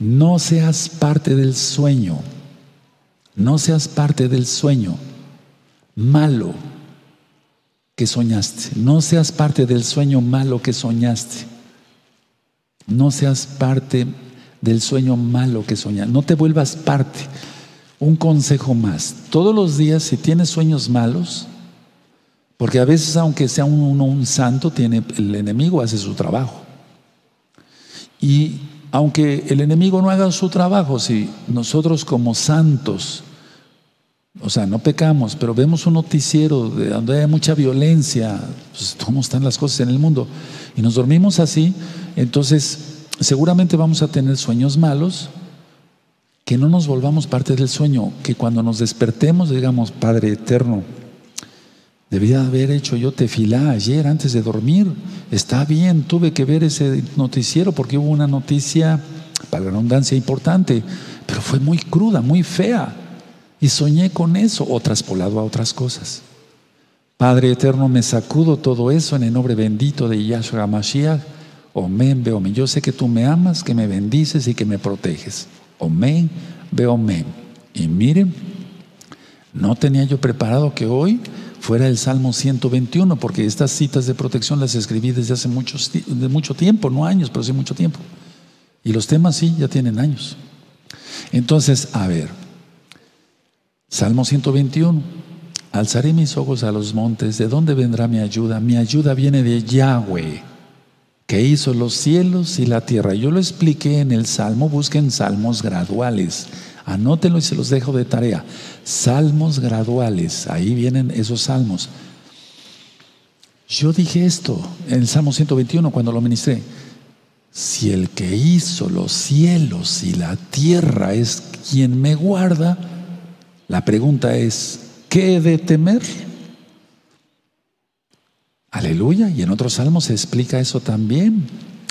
No seas parte del sueño no seas parte del sueño malo que soñaste. No seas parte del sueño malo que soñaste. No seas parte del sueño malo que soñaste. No te vuelvas parte. Un consejo más. Todos los días, si tienes sueños malos, porque a veces, aunque sea uno un santo, tiene, el enemigo hace su trabajo. Y aunque el enemigo no haga su trabajo, si nosotros como santos, o sea, no pecamos, pero vemos un noticiero de donde hay mucha violencia, pues cómo están las cosas en el mundo, y nos dormimos así, entonces seguramente vamos a tener sueños malos, que no nos volvamos parte del sueño, que cuando nos despertemos digamos, Padre eterno, Debía haber hecho yo tefilá ayer antes de dormir. Está bien, tuve que ver ese noticiero porque hubo una noticia, para la redundancia, importante, pero fue muy cruda, muy fea. Y soñé con eso, o traspolado a otras cosas. Padre eterno, me sacudo todo eso en el nombre bendito de Yahshua Mashiach. Omen, omen. Yo sé que tú me amas, que me bendices y que me proteges. Omen, omen. Y miren, no tenía yo preparado que hoy fuera el Salmo 121, porque estas citas de protección las escribí desde hace mucho tiempo, no años, pero sí mucho tiempo. Y los temas sí, ya tienen años. Entonces, a ver, Salmo 121, alzaré mis ojos a los montes, ¿de dónde vendrá mi ayuda? Mi ayuda viene de Yahweh, que hizo los cielos y la tierra. Yo lo expliqué en el Salmo, busquen salmos graduales. Anótenlo y se los dejo de tarea. Salmos graduales, ahí vienen esos salmos. Yo dije esto en el Salmo 121 cuando lo ministré. Si el que hizo los cielos y la tierra es quien me guarda, la pregunta es, ¿qué he de temer? Aleluya. Y en otros salmos se explica eso también.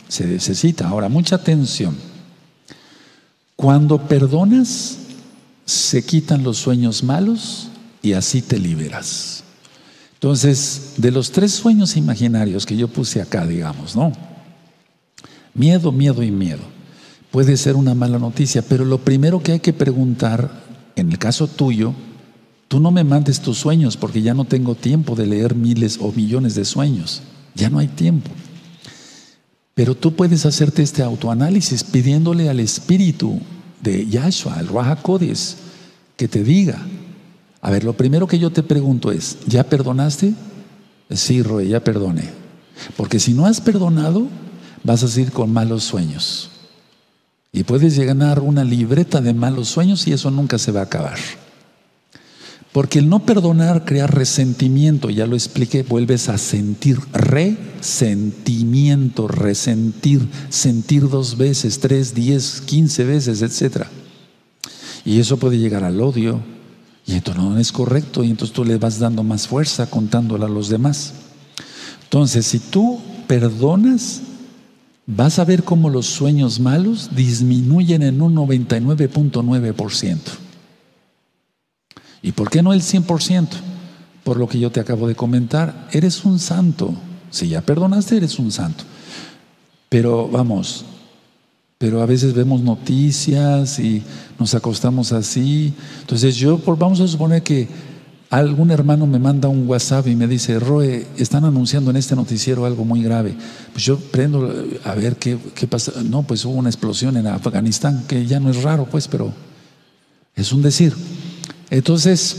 Se necesita. Ahora, mucha atención. Cuando perdonas, se quitan los sueños malos y así te liberas. Entonces, de los tres sueños imaginarios que yo puse acá, digamos, ¿no? Miedo, miedo y miedo. Puede ser una mala noticia, pero lo primero que hay que preguntar, en el caso tuyo, tú no me mandes tus sueños porque ya no tengo tiempo de leer miles o millones de sueños. Ya no hay tiempo. Pero tú puedes hacerte este autoanálisis pidiéndole al Espíritu de Yahshua, al Raja que te diga. A ver, lo primero que yo te pregunto es, ¿ya perdonaste? Sí, Roe, ya perdoné. Porque si no has perdonado, vas a seguir con malos sueños. Y puedes llegar una libreta de malos sueños y eso nunca se va a acabar. Porque el no perdonar crea resentimiento, ya lo expliqué, vuelves a sentir resentimiento, resentir, sentir dos veces, tres, diez, quince veces, etc. Y eso puede llegar al odio, y entonces no es correcto, y entonces tú le vas dando más fuerza contándola a los demás. Entonces, si tú perdonas, vas a ver cómo los sueños malos disminuyen en un 99.9%. ¿Y por qué no el 100%? Por lo que yo te acabo de comentar, eres un santo. Si ya perdonaste, eres un santo. Pero vamos, pero a veces vemos noticias y nos acostamos así. Entonces yo, vamos a suponer que algún hermano me manda un WhatsApp y me dice, Roe, están anunciando en este noticiero algo muy grave. Pues yo prendo a ver qué, qué pasa. No, pues hubo una explosión en Afganistán, que ya no es raro, pues, pero es un decir. Entonces,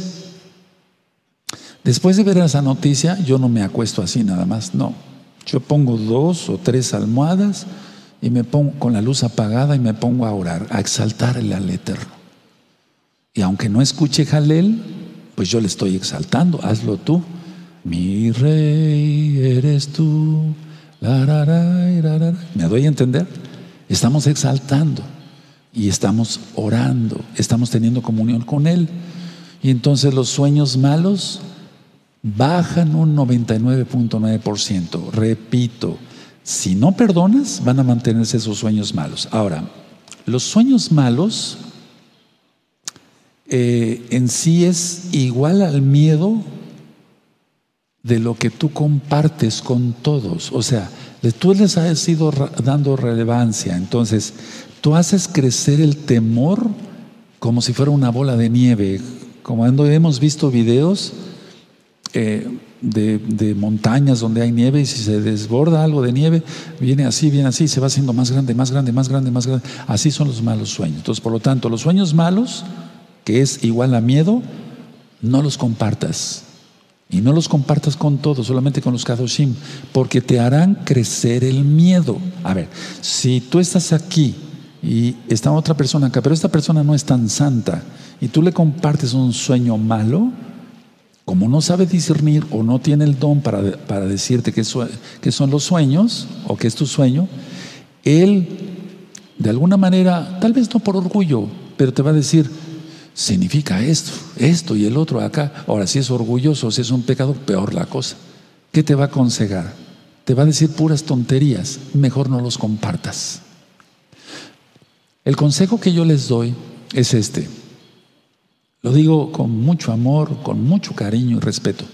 después de ver esa noticia, yo no me acuesto así nada más, no. Yo pongo dos o tres almohadas y me pongo con la luz apagada y me pongo a orar, a exaltarle al Eterno. Y aunque no escuche Jalel, pues yo le estoy exaltando, hazlo tú. Mi rey eres tú. ¿Me doy a entender? Estamos exaltando y estamos orando, estamos teniendo comunión con Él. Y entonces los sueños malos bajan un 99.9%. Repito, si no perdonas, van a mantenerse esos sueños malos. Ahora, los sueños malos eh, en sí es igual al miedo de lo que tú compartes con todos. O sea, tú les has ido dando relevancia. Entonces, tú haces crecer el temor como si fuera una bola de nieve, como hemos visto videos eh, de, montañas donde hay nieve y si se desborda algo de nieve, viene así, viene así, se va haciendo más grande, más grande, más grande, más grande. Así son los malos sueños. Entonces, por lo tanto, los sueños malos, que es igual a miedo, no los compartas. Y no los compartas con todos, solamente con los Kadoshim, porque te harán crecer el miedo. A ver, si tú estás aquí y está otra persona acá, pero esta persona no es tan santa, y tú le compartes un sueño malo, como no sabe discernir o no tiene el don para, para decirte que, que son los sueños o que es tu sueño, él de alguna manera, tal vez no por orgullo, pero te va a decir, significa esto, esto y el otro acá. Ahora, si es orgulloso, si es un pecado, peor la cosa. ¿Qué te va a aconsejar? Te va a decir puras tonterías, mejor no los compartas. El consejo que yo les doy es este. Lo digo con mucho amor, con mucho cariño y respeto.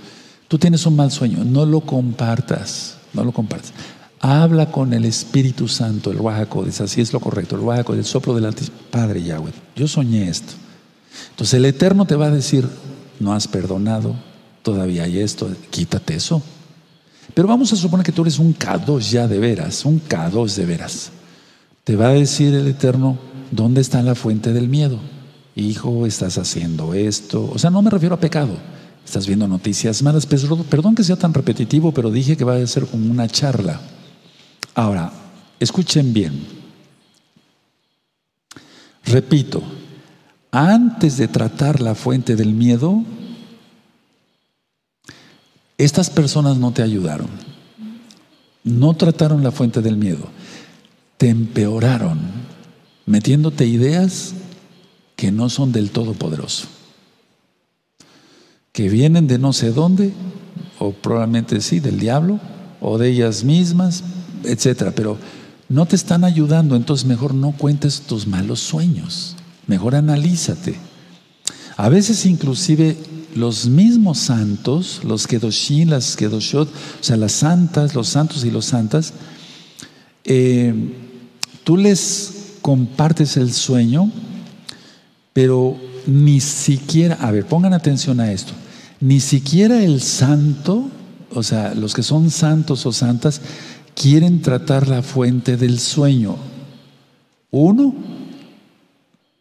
Tú tienes un mal sueño, no lo compartas, no lo compartas. Habla con el Espíritu Santo, el Wahakodes, así es lo correcto, el Wahakodes, el soplo del Altísimo Padre Yahweh. Yo soñé esto. Entonces el Eterno te va a decir, no has perdonado, todavía hay esto, quítate eso. Pero vamos a suponer que tú eres un K2 ya de veras, un K2 de veras. Te va a decir el Eterno, ¿dónde está la fuente del miedo? Hijo, estás haciendo esto. O sea, no me refiero a pecado. Estás viendo noticias malas. Pues, perdón que sea tan repetitivo, pero dije que va a ser como una charla. Ahora, escuchen bien. Repito, antes de tratar la fuente del miedo, estas personas no te ayudaron. No trataron la fuente del miedo. Te empeoraron, metiéndote ideas que no son del Todopoderoso, que vienen de no sé dónde, o probablemente sí, del diablo, o de ellas mismas, etcétera, pero no te están ayudando, entonces mejor no cuentes tus malos sueños, mejor analízate. A veces inclusive los mismos santos, los Kedoshim, las Kedoshot, o sea, las santas, los santos y los santas, eh, tú les compartes el sueño pero ni siquiera, a ver, pongan atención a esto, ni siquiera el santo, o sea, los que son santos o santas, quieren tratar la fuente del sueño. Uno,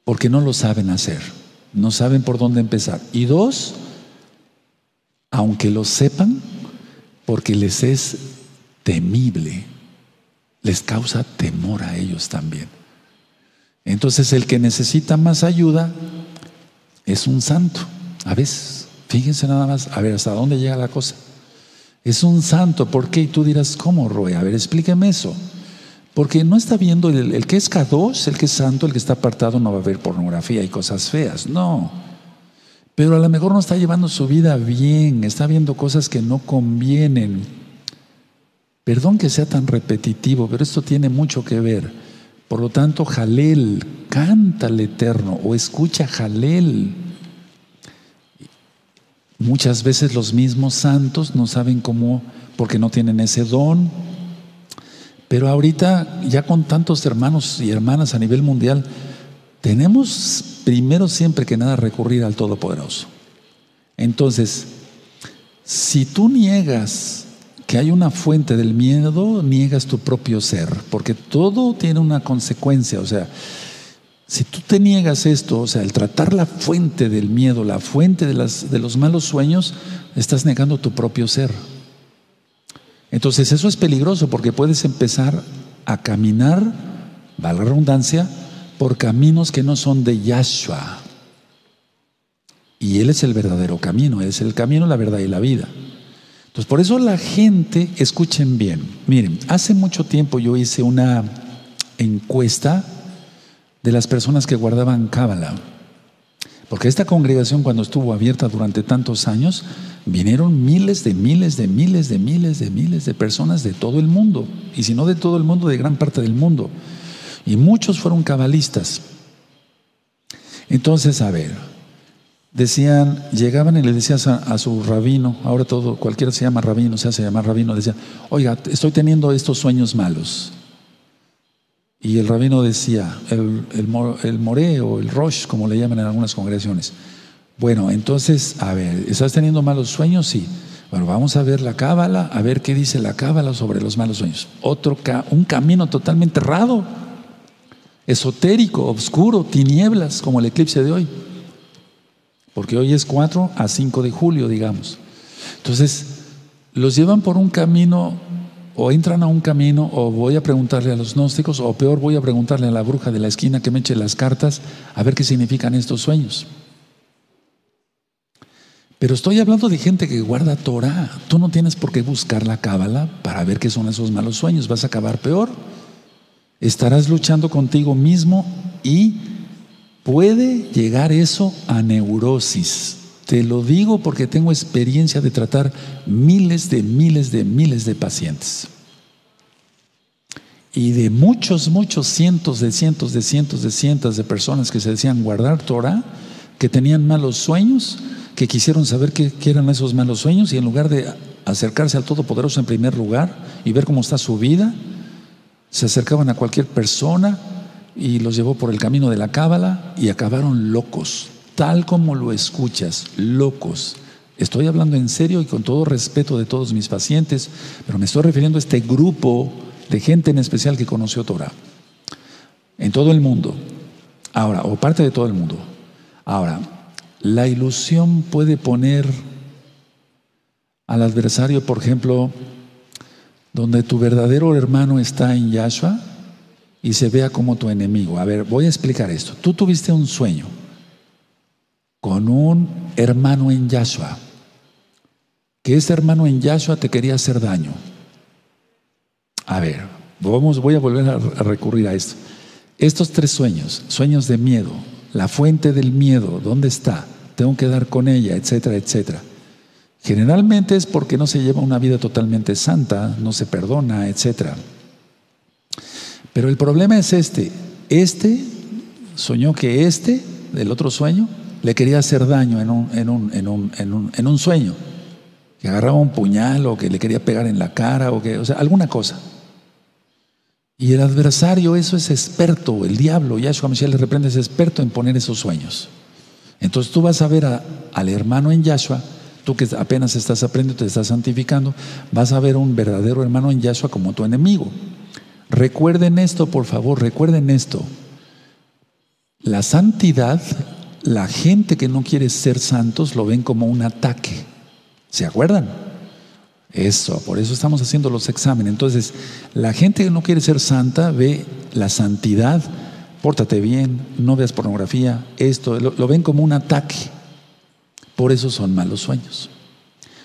porque no lo saben hacer. no saben por dónde empezar. Y dos, aunque lo sepan, porque les es temible, les causa temor a ellos también. Entonces el que necesita más ayuda es un santo. A veces, fíjense nada más, a ver hasta dónde llega la cosa. Es un santo, ¿por qué? Y tú dirás, ¿cómo, Roe? A ver, explíqueme eso. Porque no está viendo el, que es K2, el que es santo, el que está apartado, no va a ver pornografía y cosas feas. No. Pero a lo mejor no está llevando su vida bien, está viendo cosas que no convienen. Perdón que sea tan repetitivo, pero esto tiene mucho que ver. Por lo tanto, Jalel, canta al Eterno o escucha Jalel. Muchas veces los mismos santos no saben cómo, porque no tienen ese don. Pero ahorita, ya con tantos hermanos y hermanas a nivel mundial, tenemos primero siempre que nada recurrir al Todopoderoso. Entonces, si tú niegas que hay una fuente del miedo, niegas tu propio ser, porque todo tiene una consecuencia. O sea, si tú te niegas esto, o sea, el tratar la fuente del miedo, la fuente de, las, de los malos sueños, estás negando tu propio ser. Entonces eso es peligroso porque puedes empezar a caminar, valga la redundancia, por caminos que no son de Yahshua. Y Él es el verdadero camino, es el camino, la verdad y la vida. Entonces por eso la gente, escuchen bien, miren, hace mucho tiempo yo hice una encuesta de las personas que guardaban Cábala. Porque esta congregación cuando estuvo abierta durante tantos años, vinieron miles de miles de miles de miles de miles de personas de todo el mundo. Y si no de todo el mundo, de gran parte del mundo. Y muchos fueron cabalistas. Entonces, a ver, decían, llegaban y le decían a, su rabino, ahora todo, cualquiera se llama rabino, se hace llamar rabino, decía, oiga, estoy teniendo estos sueños malos. Y el rabino decía, el, el, moré o el rosh, como le llaman en algunas congregaciones. Bueno, entonces, a ver, ¿estás teniendo malos sueños? Sí. Bueno, vamos a ver la cábala, a ver qué dice la cábala sobre los malos sueños. Otro, un camino totalmente errado, esotérico, oscuro, tinieblas, como el eclipse de hoy. Porque hoy es 4 a 5 de julio, digamos. Entonces, los llevan por un camino o entran a un camino, o voy a preguntarle a los gnósticos, o peor, voy a preguntarle a la bruja de la esquina que me eche las cartas a ver qué significan estos sueños. Pero estoy hablando de gente que guarda Torah. Tú no tienes por qué buscar la cábala para ver qué son esos malos sueños. Vas a acabar peor. Estarás luchando contigo mismo y puede llegar eso a neurosis. Te lo digo porque tengo experiencia de tratar miles de miles de miles de pacientes. Y de muchos, muchos cientos de cientos de cientos de cientos de personas que se decían guardar Torah, que tenían malos sueños, que quisieron saber qué, qué eran esos malos sueños y en lugar de acercarse al Todopoderoso en primer lugar y ver cómo está su vida, se acercaban a cualquier persona y los llevó por el camino de la cábala y acabaron locos, tal como lo escuchas, locos. Estoy hablando en serio y con todo respeto de todos mis pacientes, pero me estoy refiriendo a este grupo de gente en especial que conoció Torah. En todo el mundo. Ahora, o parte de todo el mundo. Ahora, la ilusión puede poner al adversario, por ejemplo, donde tu verdadero hermano está en Yahshua y se vea como tu enemigo. A ver, voy a explicar esto. Tú tuviste un sueño con un hermano en Yahshua, que ese hermano en Yahshua te quería hacer daño. A ver, vamos, voy a volver a, recurrir a esto. Estos tres sueños, sueños de miedo, la fuente del miedo, ¿dónde está? Tengo que dar con ella, etcétera, etcétera. Generalmente es porque no se lleva una vida totalmente santa, no se perdona, etcétera. Pero el problema es este. Este soñó que este, del otro sueño, le quería hacer daño en un, en un, en un, en un, en un sueño. Que agarraba un puñal o que le quería pegar en la cara o que, o sea, alguna cosa. Y el adversario, eso es experto, el diablo, Yahshua Michel le reprende, es experto en poner esos sueños. Entonces tú vas a ver al hermano en Yahshua, tú que apenas estás aprendiendo, te estás santificando, vas a ver un verdadero hermano en Yahshua como tu enemigo. Recuerden esto, por favor, recuerden esto. La santidad la gente que no quiere ser santos lo ven como un ataque. ¿Se acuerdan? Eso, por eso estamos haciendo los exámenes. Entonces, la gente que no quiere ser santa ve la santidad, pórtate bien, no veas pornografía, esto, lo, ven como un ataque. Por eso son malos sueños.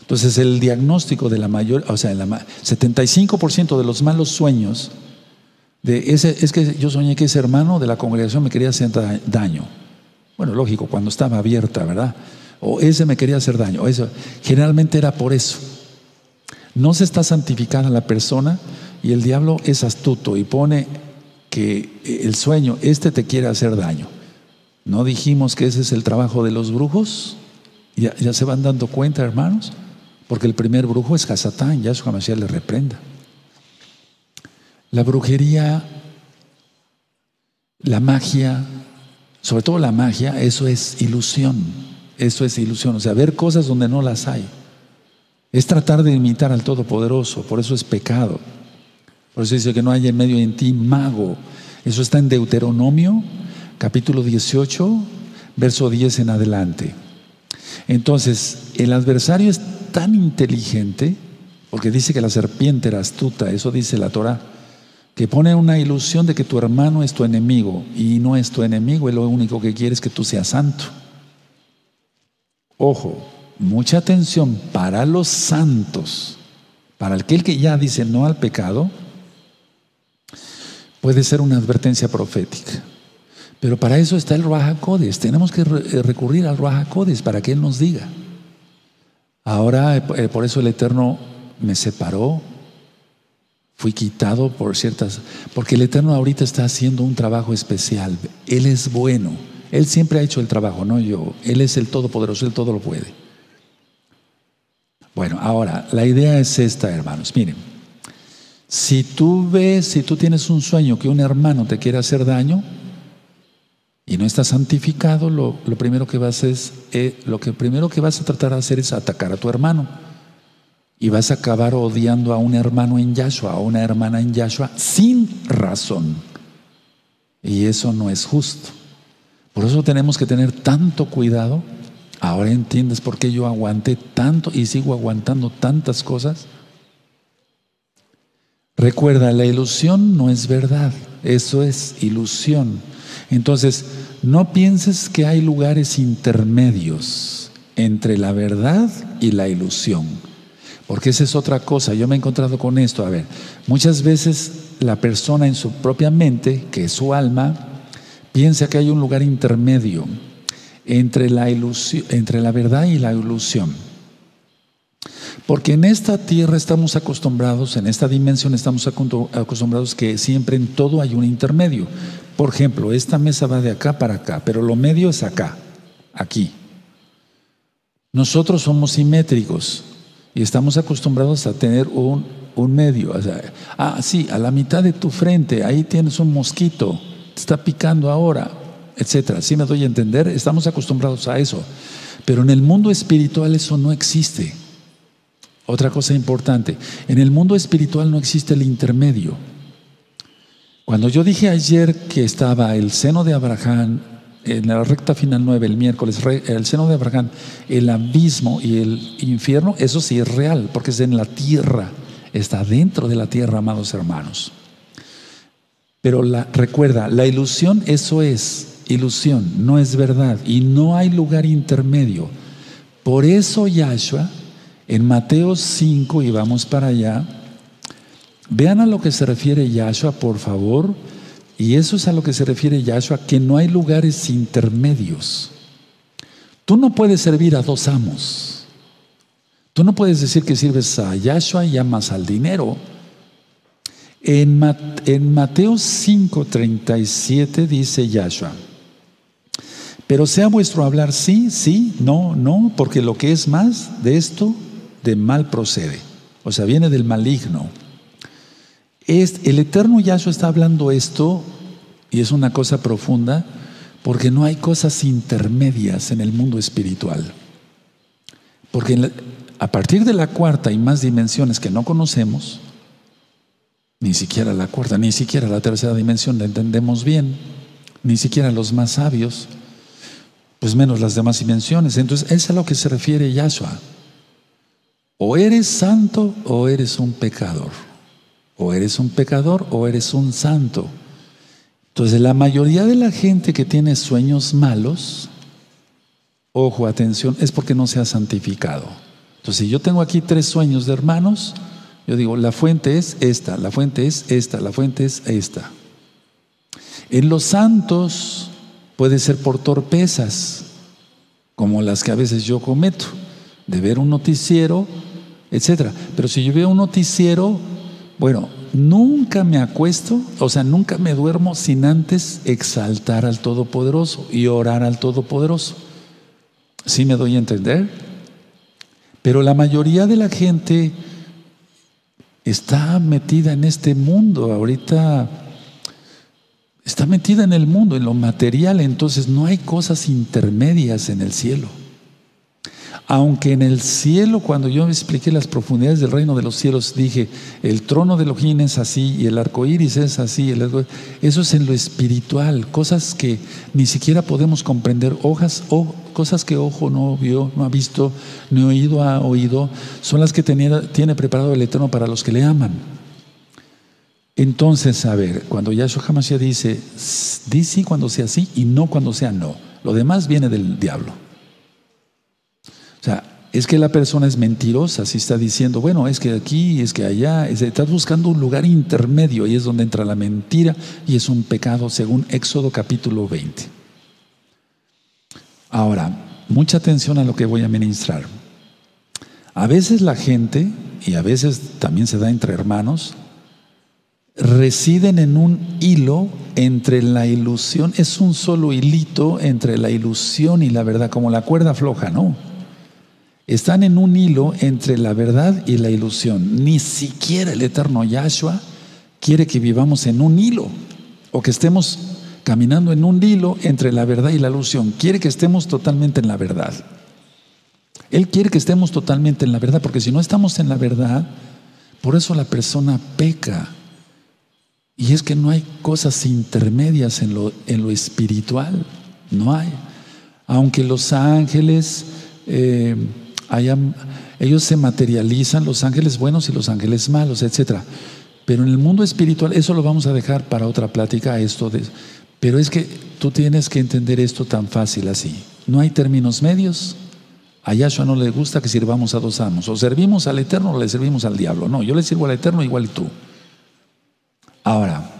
Entonces, el diagnóstico de la mayor, o sea, el 75% de los malos sueños, de ese, es que yo soñé que ese hermano de la congregación me quería hacer daño. Bueno, lógico, cuando estaba abierta, ¿verdad? O ese me quería hacer daño. Eso, generalmente era por eso. No se está santificada la persona y el diablo es astuto y pone que el sueño, este te quiere hacer daño. ¿No dijimos que ese es el trabajo de los brujos? ¿Ya, ya se van dando cuenta, hermanos? Porque el primer brujo es Hasatán, ya su le reprenda. La brujería, la magia, sobre todo la magia, eso es ilusión. Eso es ilusión. O sea, ver cosas donde no las hay. Es tratar de imitar al Todopoderoso, por eso es pecado. Por eso dice que no hay en medio en ti mago. Eso está en Deuteronomio, capítulo 18, verso 10 en adelante. Entonces, el adversario es tan inteligente, porque dice que la serpiente era astuta, eso dice la Torah, que pone una ilusión de que tu hermano es tu enemigo y no es tu enemigo, y lo único que quiere es que tú seas santo. Ojo, mucha atención para los santos, para aquel que ya dice no al pecado, puede ser una advertencia profética. Pero para eso está el Ruach Tenemos que eh, recurrir al Ruach para que Él nos diga. Ahora, eh, por eso el Eterno me separó, fui quitado por ciertas, porque el Eterno ahorita está haciendo un trabajo especial. Él es bueno. Él siempre ha hecho el trabajo, no yo. Él es el Todopoderoso, Él todo lo puede. Bueno, ahora, la idea es esta, hermanos. Miren, si tú ves, si tú tienes un sueño que un hermano te quiere hacer daño y no estás santificado, lo, primero que vas es, eh, lo que primero que vas a tratar de hacer es atacar a tu hermano. Y vas a acabar odiando a un hermano en Yahshua, a una hermana en Yahshua, sin razón. Y eso no es justo. Por eso tenemos que tener tanto cuidado Ahora entiendes por qué yo aguanté tanto y sigo aguantando tantas cosas. Recuerda, la ilusión no es verdad, eso es ilusión. Entonces, no pienses que hay lugares intermedios entre la verdad y la ilusión, porque esa es otra cosa. Yo me he encontrado con esto. A ver, muchas veces la persona en su propia mente, que es su alma, piensa que hay un lugar intermedio entre la, ilusión, entre la verdad y la ilusión. Porque en esta tierra estamos acostumbrados, en esta dimensión estamos acostumbrados que siempre en todo hay un intermedio. Por ejemplo, esta mesa va de acá para acá, pero lo medio es acá, aquí. Nosotros somos simétricos y estamos acostumbrados a tener un, un medio. ah, sí, a la mitad de tu frente, ahí tienes un mosquito, te está picando ahora etcétera. Si me doy a entender, estamos acostumbrados a eso. Pero en el mundo espiritual eso no existe. Otra cosa importante, en el mundo espiritual no existe el intermedio. Cuando yo dije ayer que estaba el seno de Abraham, en la recta final 9, el miércoles, el seno de Abraham, el abismo y el infierno, eso sí es real, porque es en la tierra, está dentro de la tierra, amados hermanos. Pero la, recuerda, la ilusión, eso es, ilusión, no es verdad y no hay lugar intermedio. Por eso Yahshua, en Mateo 5, y vamos para allá, vean a lo que se refiere Yahshua, por favor, y eso es a lo que se refiere Yahshua, que no hay lugares intermedios. Tú no puedes servir a dos amos. Tú no puedes decir que sirves a Yahshua y amas al dinero. En, Mateo 5, 37 dice Yahshua, pero sea vuestro hablar sí, sí, no, no, porque lo que es más de esto, de mal procede. O sea, viene del maligno. Es, el eterno Yahshua está hablando esto, y es una cosa profunda, porque no hay cosas intermedias en el mundo espiritual. Porque a partir de la cuarta hay más dimensiones que no conocemos, ni siquiera la cuarta, ni siquiera la tercera dimensión la entendemos bien, ni siquiera los más sabios. pues menos las demás dimensiones. Entonces, es a lo que se refiere Yahshua. O eres santo o eres un pecador. O eres un pecador o eres un santo. Entonces, la mayoría de la gente que tiene sueños malos, ojo, atención, es porque no se ha santificado. Entonces, si yo tengo aquí tres sueños de hermanos, yo digo, la fuente es esta, la fuente es esta, la fuente es esta. En los santos puede ser por torpezas, como las que a veces yo cometo, de ver un noticiero, etc. Pero si yo veo un noticiero, bueno, nunca me acuesto, o sea, nunca me duermo sin antes exaltar al Todopoderoso y orar al Todopoderoso. ¿Sí me doy a entender? Pero la mayoría de la gente está metida en este mundo. Ahorita está metida en el mundo, en lo material, entonces no hay cosas intermedias en el cielo. Aunque en el cielo, cuando yo me expliqué las profundidades del reino de los cielos, dije, el trono de Elohim es así y el arco iris es así, eso es en lo espiritual, cosas que ni siquiera podemos comprender, hojas o cosas que ojo no vio, no ha visto, ni oído ha oído, son las que tiene preparado el Eterno para los que le aman. Entonces, a ver, cuando Yahshua Hamashiach dice, di sí cuando sea sí y no cuando sea no, lo demás viene del diablo. O sea, es que la persona es mentirosa si está diciendo, bueno, es que aquí, es que allá, estás buscando un lugar intermedio y es donde entra la mentira y es un pecado según Éxodo capítulo 20. Ahora, mucha atención a lo que voy a ministrar. A veces la gente, y a veces también se da entre hermanos, residen en un hilo entre la ilusión, es un solo hilito entre la ilusión y la verdad, como la cuerda floja, ¿no? Están en un hilo entre la verdad y la ilusión. Ni siquiera el eterno Yahshua quiere que vivamos en un hilo o que estemos caminando en un hilo entre la verdad y la ilusión. Quiere que estemos totalmente en la verdad. Él quiere que estemos totalmente en la verdad, porque si no estamos en la verdad, por eso la persona peca. Y es que no hay cosas intermedias en lo, en lo espiritual, no hay. Aunque los ángeles... Eh, ellos se materializan, los ángeles buenos y los ángeles malos, etc. Pero en el mundo espiritual, eso lo vamos a dejar para otra plática, esto pero es que tú tienes que entender esto tan fácil así. No hay términos medios. A Yahshua no le gusta que sirvamos a dos amos. O servimos al Eterno o le servimos al diablo. No, yo le sirvo al Eterno igual tú. Ahora,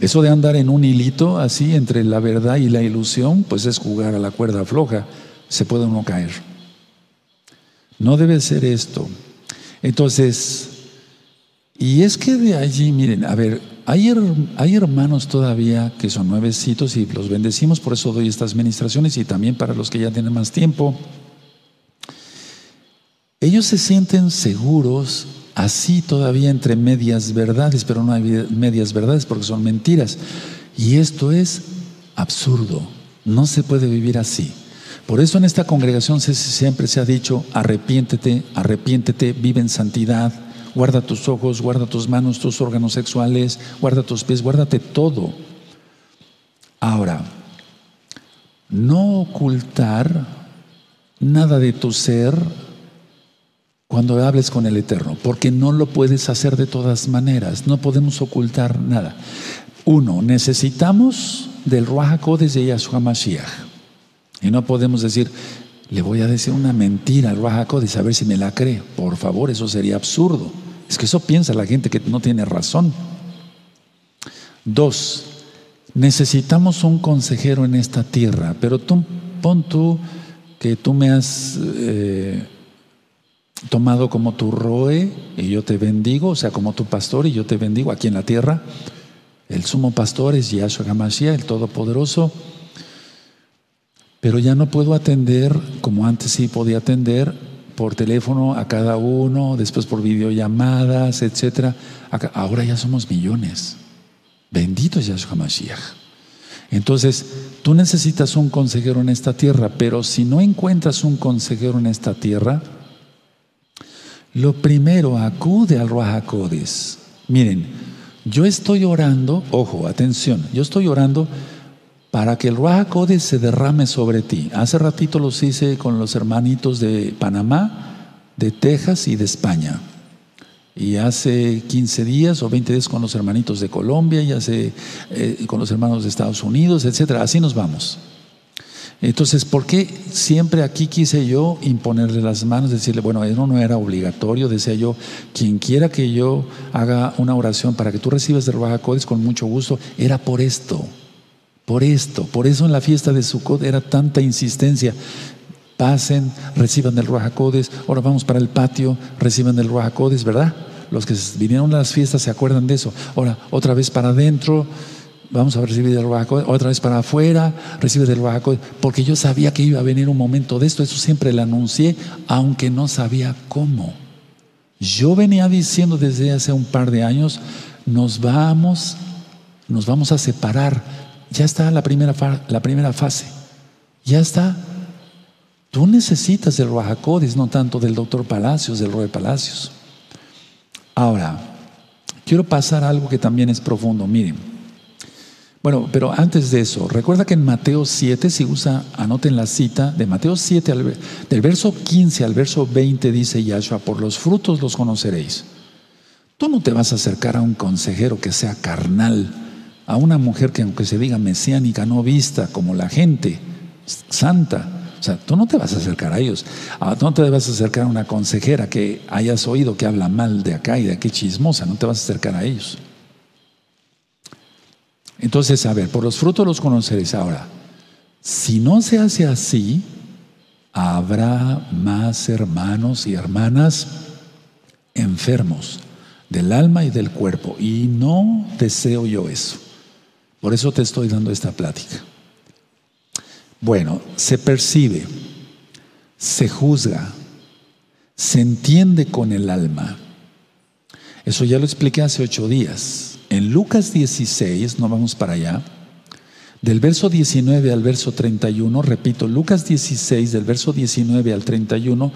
eso de andar en un hilito así entre la verdad y la ilusión, pues es jugar a la cuerda floja. Se puede uno caer. No debe ser esto. Entonces, y es que de allí, miren, a ver, hay, hay, hermanos todavía que son nuevecitos y los bendecimos, por eso doy estas ministraciones y también para los que ya tienen más tiempo. Ellos se sienten seguros así todavía entre medias verdades, pero no hay medias verdades porque son mentiras. Y esto es absurdo. No se puede vivir así. Por eso en esta congregación siempre se ha dicho, arrepiéntete, arrepiéntete, vive en santidad, guarda tus ojos, guarda tus manos, tus órganos sexuales, guarda tus pies, guárdate todo. Ahora, no ocultar nada de tu ser cuando hables con el Eterno, porque no lo puedes hacer de todas maneras, no podemos ocultar nada. Uno, necesitamos del Ruach de Yahshua Mashiach. Y no podemos decir, le voy a decir una mentira al Raja y saber si me la cree. Por favor, eso sería absurdo. Es que eso piensa la gente que no tiene razón. Dos, necesitamos un consejero en esta tierra, pero tú pon tú que tú me has eh, tomado como tu roe y yo te bendigo, o sea, como tu pastor y yo te bendigo aquí en la tierra. El sumo pastor es Yahshua Hamashiach, el Todopoderoso pero ya no puedo atender como antes sí podía atender por teléfono a cada uno, después por videollamadas, etc. Ahora ya somos millones. Bendito es Yahshua Mashiach. Entonces, tú necesitas un consejero en esta tierra, pero si no encuentras un consejero en esta tierra, lo primero, acude al Ruajacodes. Miren, yo estoy orando, ojo, atención, yo estoy orando para que el Ruach se derrame sobre ti. Hace ratito los hice con los hermanitos de Panamá, de Texas y de España. Y hace 15 días o 20 días con los hermanitos de Colombia, y hace eh, con los hermanos de Estados Unidos, etcétera. Así nos vamos. Entonces, ¿por qué siempre aquí quise yo imponerle las manos, decirle, bueno, eso no era obligatorio, decía yo, quien quiera que yo haga una oración para que tú recibas de Ruach con mucho gusto, era por esto, por esto, por eso en la fiesta de Sukkot era tanta insistencia. Pasen, reciban del Ruach ahora vamos para el patio, reciban del Ruach ¿verdad? Los que vinieron a las fiestas se acuerdan de eso. Ahora, otra vez para adentro, vamos a recibir del Ruach otra vez para afuera, recibe del Ruach porque yo sabía que iba a venir un momento de esto, eso siempre lo anuncié, aunque no sabía cómo. Yo venía diciendo desde hace un par de años, nos vamos, nos vamos a separar ya está la primera, la primera fase. Ya está. Tú necesitas del Ruajacodes, no tanto del doctor Palacios, del Roy Palacios. Ahora, quiero pasar a algo que también es profundo. Miren. Bueno, pero antes de eso, recuerda que en Mateo 7, si usa, anoten la cita, de Mateo 7, del verso 15 al verso 20 dice Yahshua, por los frutos los conoceréis. Tú no te vas a acercar a un consejero que sea carnal a una mujer que aunque se diga mesiánica, no vista como la gente santa, o sea, tú no te vas a acercar a ellos. Ah, no te vas a acercar a una consejera que hayas oído que habla mal de acá y de aquí chismosa. No te vas a acercar a ellos. Entonces, a ver, por los frutos los conoceréis. Ahora, si no se hace así, habrá más hermanos y hermanas enfermos del alma y del cuerpo. Y no deseo yo eso. Por eso te estoy dando esta plática. Bueno, se percibe, se juzga, se entiende con el alma. Eso ya lo expliqué hace ocho días. En Lucas 16, no vamos para allá, del verso 19 al verso 31, repito, Lucas 16, del verso 19 al 31,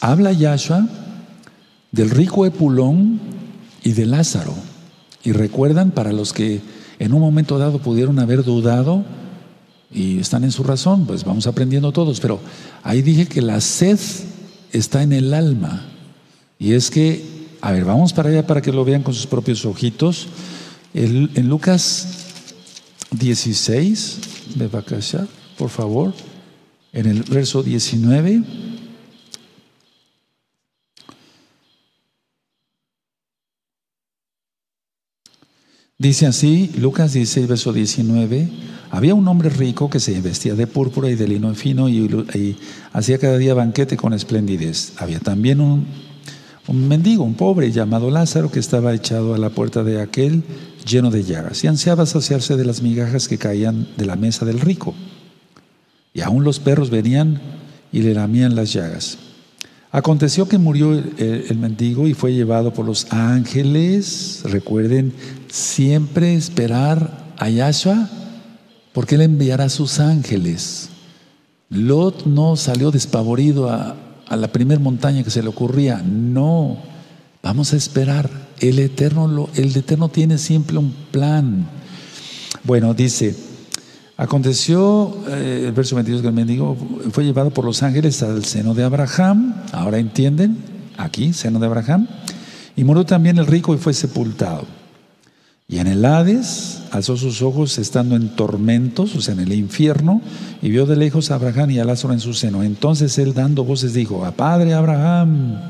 habla Yahshua del rico Epulón y de Lázaro. Y recuerdan, para los que en un momento dado pudieron haber dudado y están en su razón, pues vamos aprendiendo todos, pero ahí dije que la sed está en el alma. Y es que, a ver, vamos para allá para que lo vean con sus propios ojitos. en Lucas 16, de Bacasha, por favor, en el verso 19. Dice así, Lucas 16, verso 19, había un hombre rico que se vestía de púrpura y de lino fino y, hacía cada día banquete con esplendidez. Había también un, un mendigo, un pobre llamado Lázaro que estaba echado a la puerta de aquel lleno de llagas y ansiaba saciarse de las migajas que caían de la mesa del rico. Y aún los perros venían y le lamían las llagas. Aconteció que murió el, mendigo y fue llevado por los ángeles. Recuerden siempre esperar a Yahshua, porque Él enviará a sus ángeles. Lot no salió despavorido a, a la primera montaña que se le ocurría. No, vamos a esperar. El Eterno, el Eterno tiene siempre un plan. Bueno, dice. Aconteció, eh, el verso 22 que el mendigo fue llevado por los ángeles al seno de Abraham, ahora entienden, aquí, seno de Abraham, y murió también el rico y fue sepultado. Y en el Hades alzó sus ojos estando en tormentos, o sea, en el infierno, y vio de lejos a Abraham y a Lázaro en su seno. Entonces él dando voces dijo, a Padre Abraham,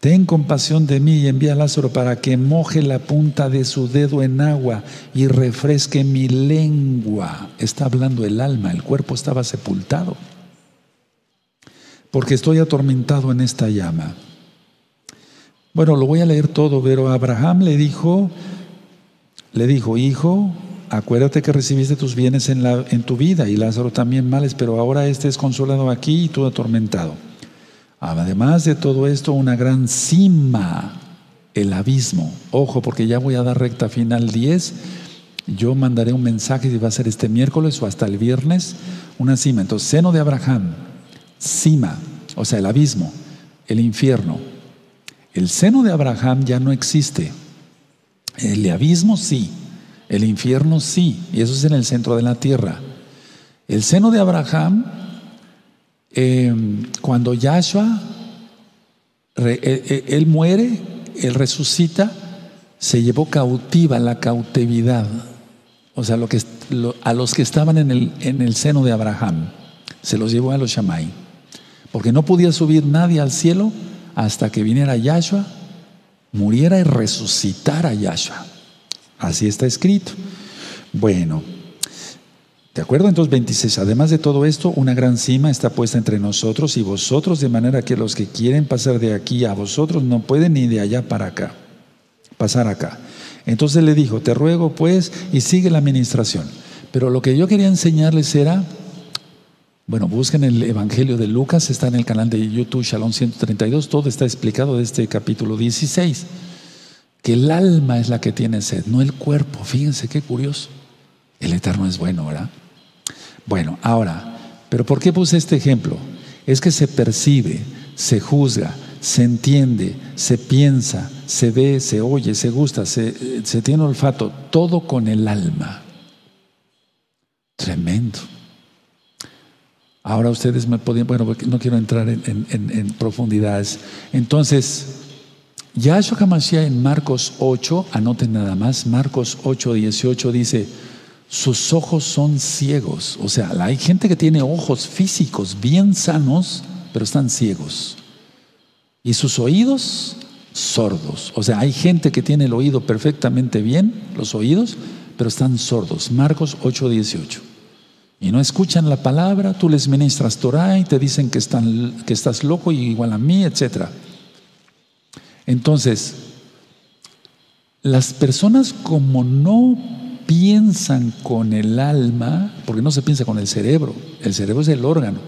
Ten compasión de mí y envía a Lázaro para que moje la punta de su dedo en agua y refresque mi lengua. Está hablando el alma, el cuerpo estaba sepultado. Porque estoy atormentado en esta llama. Bueno, lo voy a leer todo, pero Abraham le dijo, le dijo, hijo, acuérdate que recibiste tus bienes en, la, en tu vida y Lázaro también males, pero ahora este es consolado aquí y tú atormentado. Además de todo esto, una gran cima, el abismo. Ojo, porque ya voy a dar recta final 10. Yo mandaré un mensaje, si va a ser este miércoles o hasta el viernes, una cima. Entonces, seno de Abraham, cima, o sea, el abismo, el infierno. El seno de Abraham ya no existe. El abismo sí. El infierno sí, y eso es en el centro de la tierra. El seno de Abraham, em, cuando Yahshua, e, e, él muere, él resucita, se llevó cautiva la cautividad, o sea, lo que, a los que estaban en el, en el seno de Abraham, se los llevó a los Shammai, porque no podía subir nadie al cielo hasta que viniera Yahshua, muriera y resucitara Yahshua. Así está escrito. Bueno, ¿de acuerdo? Entonces 26. Además de todo esto, una gran cima está puesta entre nosotros y vosotros, de manera que los que quieren pasar de aquí a vosotros no pueden ni de allá para acá, pasar acá. Entonces le dijo, te ruego pues, y sigue la administración. Pero lo que yo quería enseñarles era, bueno, busquen el Evangelio de Lucas, está en el canal de YouTube Shalom 132, todo está explicado de este capítulo 16 que el alma es la que tiene sed, no el cuerpo. Fíjense qué curioso. El Eterno es bueno, ¿verdad? Bueno, ahora, ¿pero por qué puse este ejemplo? Es que se percibe, se juzga, se entiende, se piensa, se ve, se oye, se gusta, se, tiene olfato, todo con el alma. Tremendo. Ahora ustedes me podían, bueno, no quiero entrar en, en profundidades. Entonces, Yahshua HaMashiach en Marcos 8, anoten nada más, Marcos 8, 18 dice, sus ojos son ciegos. O sea, hay gente que tiene ojos físicos bien sanos, pero están ciegos. Y sus oídos sordos. O sea, hay gente que tiene el oído perfectamente bien, los oídos, pero están sordos. Marcos 8, 18. Y no escuchan la palabra, tú les ministras Torah y te dicen que, están, que estás loco y igual a mí, etcétera. Entonces, las personas como no piensan con el alma, porque no se piensa con el cerebro, el cerebro es el órgano,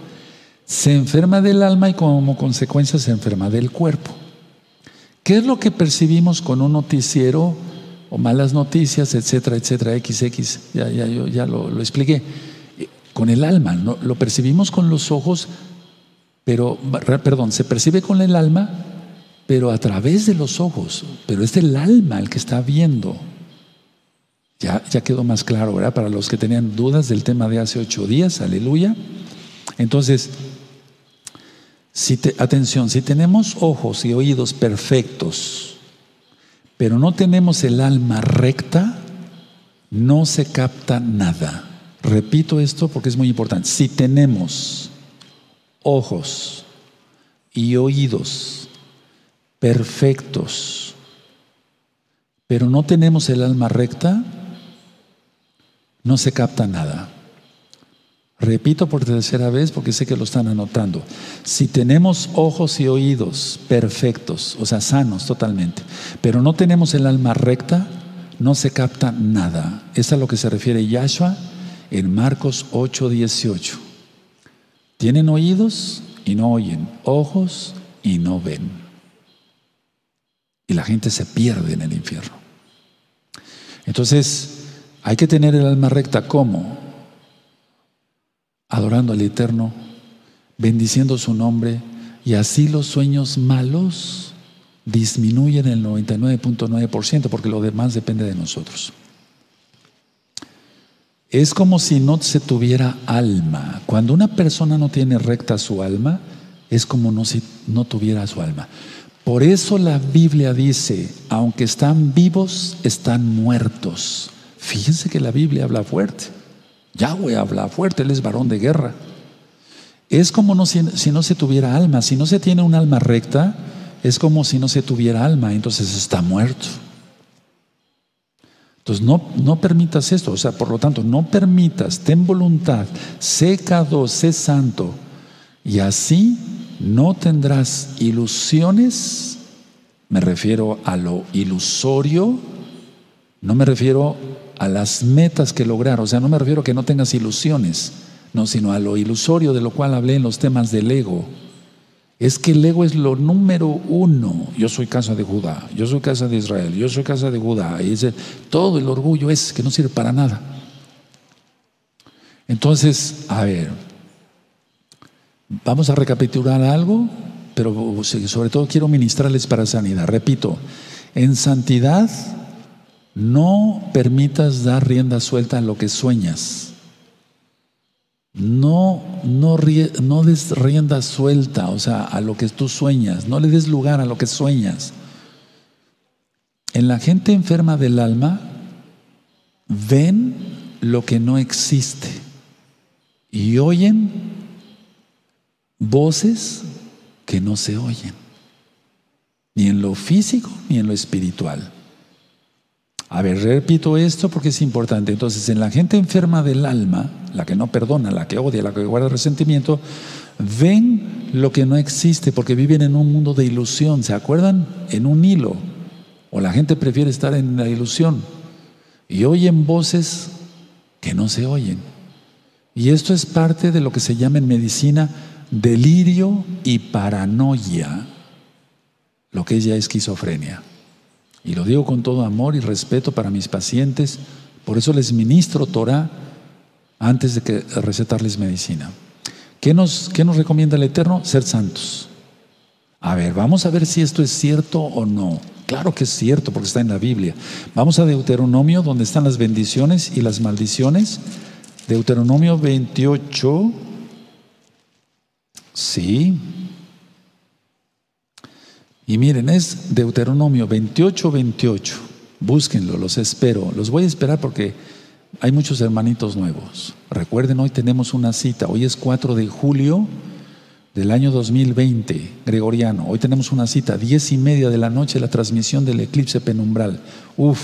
se enferma del alma y como consecuencia se enferma del cuerpo. ¿Qué es lo que percibimos con un noticiero o malas noticias, etcétera, etcétera, XX? Ya, ya, yo ya lo, expliqué. Con el alma, ¿no? lo percibimos con los ojos, pero, perdón, se percibe con el alma, pero a través de los ojos, pero es el alma el que está viendo. Ya, ya quedó más claro, ¿verdad? Para los que tenían dudas del tema de hace ocho días, aleluya. Entonces, atención, si tenemos ojos y oídos perfectos, pero no tenemos el alma recta, no se capta nada. Repito esto porque es muy importante. Si tenemos ojos y oídos perfectos, pero no tenemos el alma recta, no se capta nada. Repito por tercera vez porque sé que lo están anotando. Si tenemos ojos y oídos perfectos, o sea, sanos totalmente, pero no tenemos el alma recta, no se capta nada. Es a lo que se refiere Yahshua en Marcos 8, 18. Tienen oídos y no oyen, ojos y no ven y la gente se pierde en el infierno. Entonces, hay que tener el alma recta. ¿Cómo? Adorando al Eterno, bendiciendo su nombre, y así los sueños malos disminuyen el 99.9%, porque lo demás depende de nosotros. Es como si no se tuviera alma. Cuando una persona no tiene recta su alma, es como no si no tuviera su alma. Por eso la Biblia dice, aunque están vivos, están muertos. Fíjense que la Biblia habla fuerte. Yahweh habla fuerte, Él es varón de guerra. Es como no, si, no se tuviera alma. Si no se tiene un alma recta, es como si no se tuviera alma, entonces está muerto. Entonces no, no permitas esto, o sea, por lo tanto, no permitas, ten voluntad, sé cado, sé santo, y así no tendrás ilusiones, me refiero a lo ilusorio, no me refiero a las metas que lograr, o sea, no me refiero a que no tengas ilusiones, no, sino a lo ilusorio de lo cual hablé en los temas del ego. Es que el ego es lo número uno. Yo soy casa de Judá, yo soy casa de Israel, yo soy casa de Judá. Y todo el orgullo es que no sirve para nada. Entonces, a ver, Vamos a recapitular algo, pero sobre todo quiero ministrarles para sanidad. Repito, en santidad No permitas dar rienda suelta a lo que sueñas. No, no, no des rienda suelta, o sea, a lo que tú sueñas. No le des lugar a lo que sueñas. En la gente enferma del alma ven lo que no existe y oyen voces que no se oyen, ni en lo físico ni en lo espiritual. A ver, repito esto porque es importante. Entonces, en la gente enferma del alma, la que no perdona, la que odia, la que guarda resentimiento, ven lo que no existe porque viven en un mundo de ilusión. ¿Se acuerdan? En un hilo. O la gente prefiere estar en la ilusión. Y oyen voces que no se oyen. Y esto es parte de lo que se llama en medicina delirio y paranoia, lo que es ya esquizofrenia. Y lo digo con todo amor y respeto para mis pacientes, por eso les ministro Torah antes de que recetarles medicina. ¿Qué nos, qué nos recomienda el Eterno? Ser santos. A ver, vamos a ver si esto es cierto o no. Claro que es cierto porque está en la Biblia. Vamos a Deuteronomio, donde están las bendiciones y las maldiciones. Deuteronomio 28. Sí. Y miren, es Deuteronomio 28, 28. Búsquenlo, los espero. Los voy a esperar porque hay muchos hermanitos nuevos. Recuerden, hoy tenemos una cita. Hoy es 4 de julio del año 2020, gregoriano. Hoy tenemos una cita, diez y media de la noche, la transmisión del eclipse penumbral. Uf,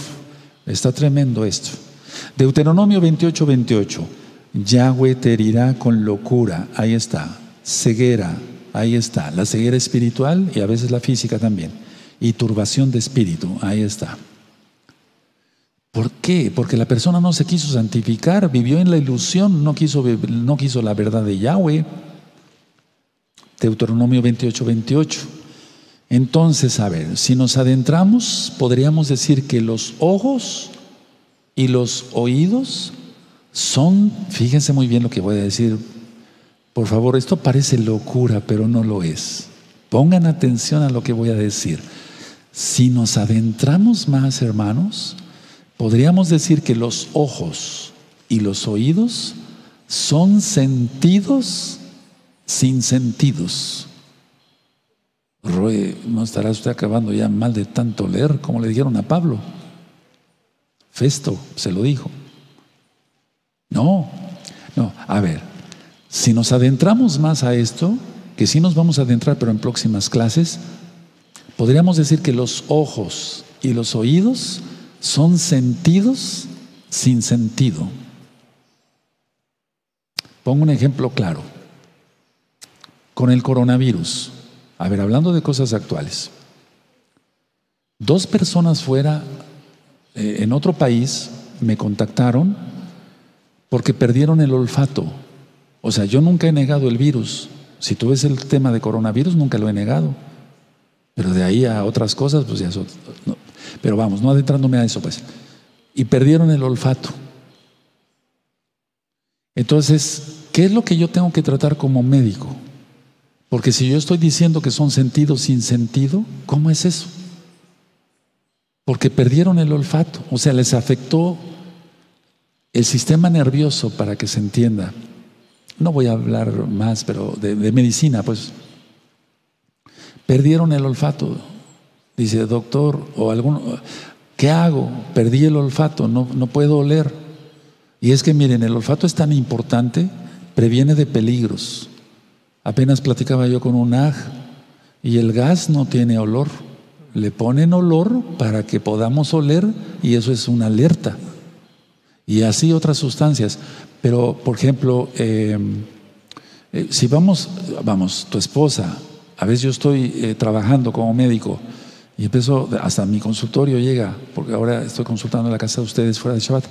está tremendo esto. Deuteronomio 28, 28. Yahweh te herirá con locura. Ahí está. Ceguera, Ahí está, la ceguera espiritual y a veces la física también. Y turbación de espíritu, ahí está. ¿Por qué? Porque la persona no se quiso santificar, vivió en la ilusión, no quiso, no quiso la verdad de Yahweh. Deuteronomio 28, 28. Entonces, a ver, si nos adentramos, podríamos decir que los ojos y los oídos son, fíjense muy bien lo que voy a decir, por favor, esto parece locura, pero no lo es. Pongan atención a lo que voy a decir. Si nos adentramos más, hermanos, podríamos decir que los ojos y los oídos son sentidos sin sentidos. Roy, ¿no estará usted acabando ya mal de tanto leer, como le dijeron a Pablo? Festo se lo dijo. No, no, a ver, si nos adentramos más a esto, que sí nos vamos a adentrar, pero en próximas clases, podríamos decir que los ojos y los oídos son sentidos sin sentido. Pongo un ejemplo claro. Con el coronavirus. A ver, hablando de cosas actuales. Dos personas fuera, eh, en otro país, me contactaron porque perdieron el olfato. O sea, yo nunca he negado el virus. Si tú ves el tema de coronavirus, nunca lo he negado. Pero de ahí a otras cosas, pues ya eso. Pero vamos, no adentrándome a eso, pues. Y perdieron el olfato. Entonces, ¿qué es lo que yo tengo que tratar como médico? Porque si yo estoy diciendo que son sentidos sin sentido, ¿cómo es eso? Porque perdieron el olfato, o sea, les afectó el sistema nervioso para que se entienda no voy a hablar más, pero de, medicina, pues, perdieron el olfato. Dice, doctor, o alguno, ¿qué hago? Perdí el olfato, no, no puedo oler. Y es que miren, el olfato es tan importante, previene de peligros. Apenas platicaba yo con un aj y el gas no tiene olor. Le ponen olor para que podamos oler y eso es una alerta. Y así otras sustancias. Pero, por ejemplo, em, eh, si vamos, vamos, tu esposa, a veces yo estoy eh, trabajando como médico y empiezo, hasta mi consultorio llega, porque ahora estoy consultando en la casa de ustedes fuera de Shabbat,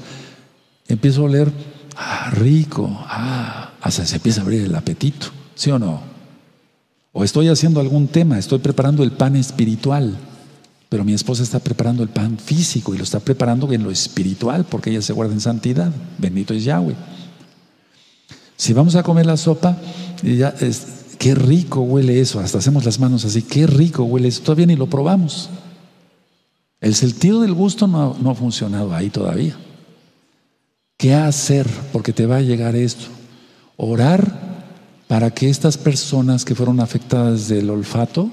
empiezo a oler, ah, rico, ah, hasta se empieza a abrir el apetito, ¿sí o no? O estoy haciendo algún tema, estoy preparando el pan espiritual. Pero mi esposa está preparando el pan físico y lo está preparando en lo espiritual porque ella se guarda en santidad. Bendito es Yahweh. Si vamos a comer la sopa, ya qué rico huele eso. Hasta hacemos las manos así, qué rico huele eso. Todavía ni lo probamos. El sentido del gusto no, no ha funcionado ahí todavía. ¿Qué hacer? Porque te va a llegar esto. Orar para que estas personas que fueron afectadas del olfato